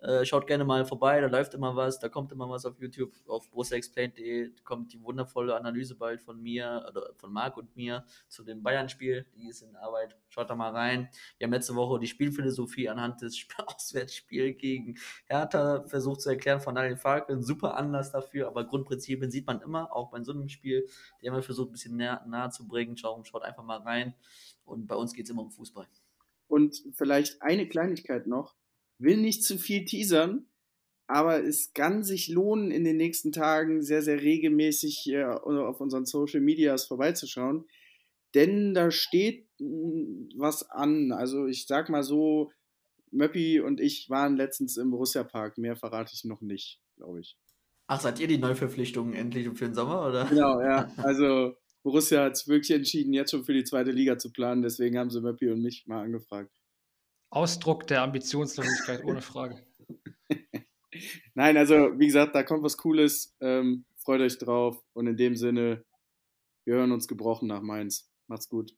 Äh, schaut gerne mal vorbei, da läuft immer was, da kommt immer was auf YouTube. Auf brusselexplained.de kommt die wundervolle Analyse bald von mir, oder von Marc und mir zu dem Bayern-Spiel. Die ist in Arbeit. Schaut da mal rein. Wir haben letzte Woche die Spielphilosophie anhand des Auswärtsspiels gegen Hertha versucht zu erklären von Daniel Falk. Ein super Anlass dafür, aber Grundprinzipien sieht man immer, auch bei so einem Spiel. Die haben wir versucht, ein bisschen näher, nahe zu bringen. Schaut, schaut einfach mal rein. Und bei uns geht es immer um Fußball. Und vielleicht eine Kleinigkeit noch. Will nicht zu viel teasern, aber es kann sich lohnen, in den nächsten Tagen sehr, sehr regelmäßig äh, auf unseren Social Medias vorbeizuschauen. Denn da steht hm, was an. Also ich sag mal so, Möppi und ich waren letztens im Borussia Park. Mehr verrate ich noch nicht, glaube ich. Ach, seid ihr die Neuverpflichtungen endlich für den Sommer, oder? Genau, ja. Also Borussia hat es wirklich entschieden, jetzt schon für die zweite Liga zu planen. Deswegen haben sie Möppi und mich mal angefragt. Ausdruck der Ambitionslosigkeit, ohne Frage. Nein, also wie gesagt, da kommt was Cooles. Ähm, freut euch drauf. Und in dem Sinne, wir hören uns gebrochen nach Mainz. Macht's gut.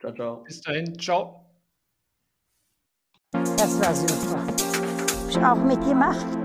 Ciao, ciao. Bis dahin, ciao. Das war super. Hab ich auch mitgemacht.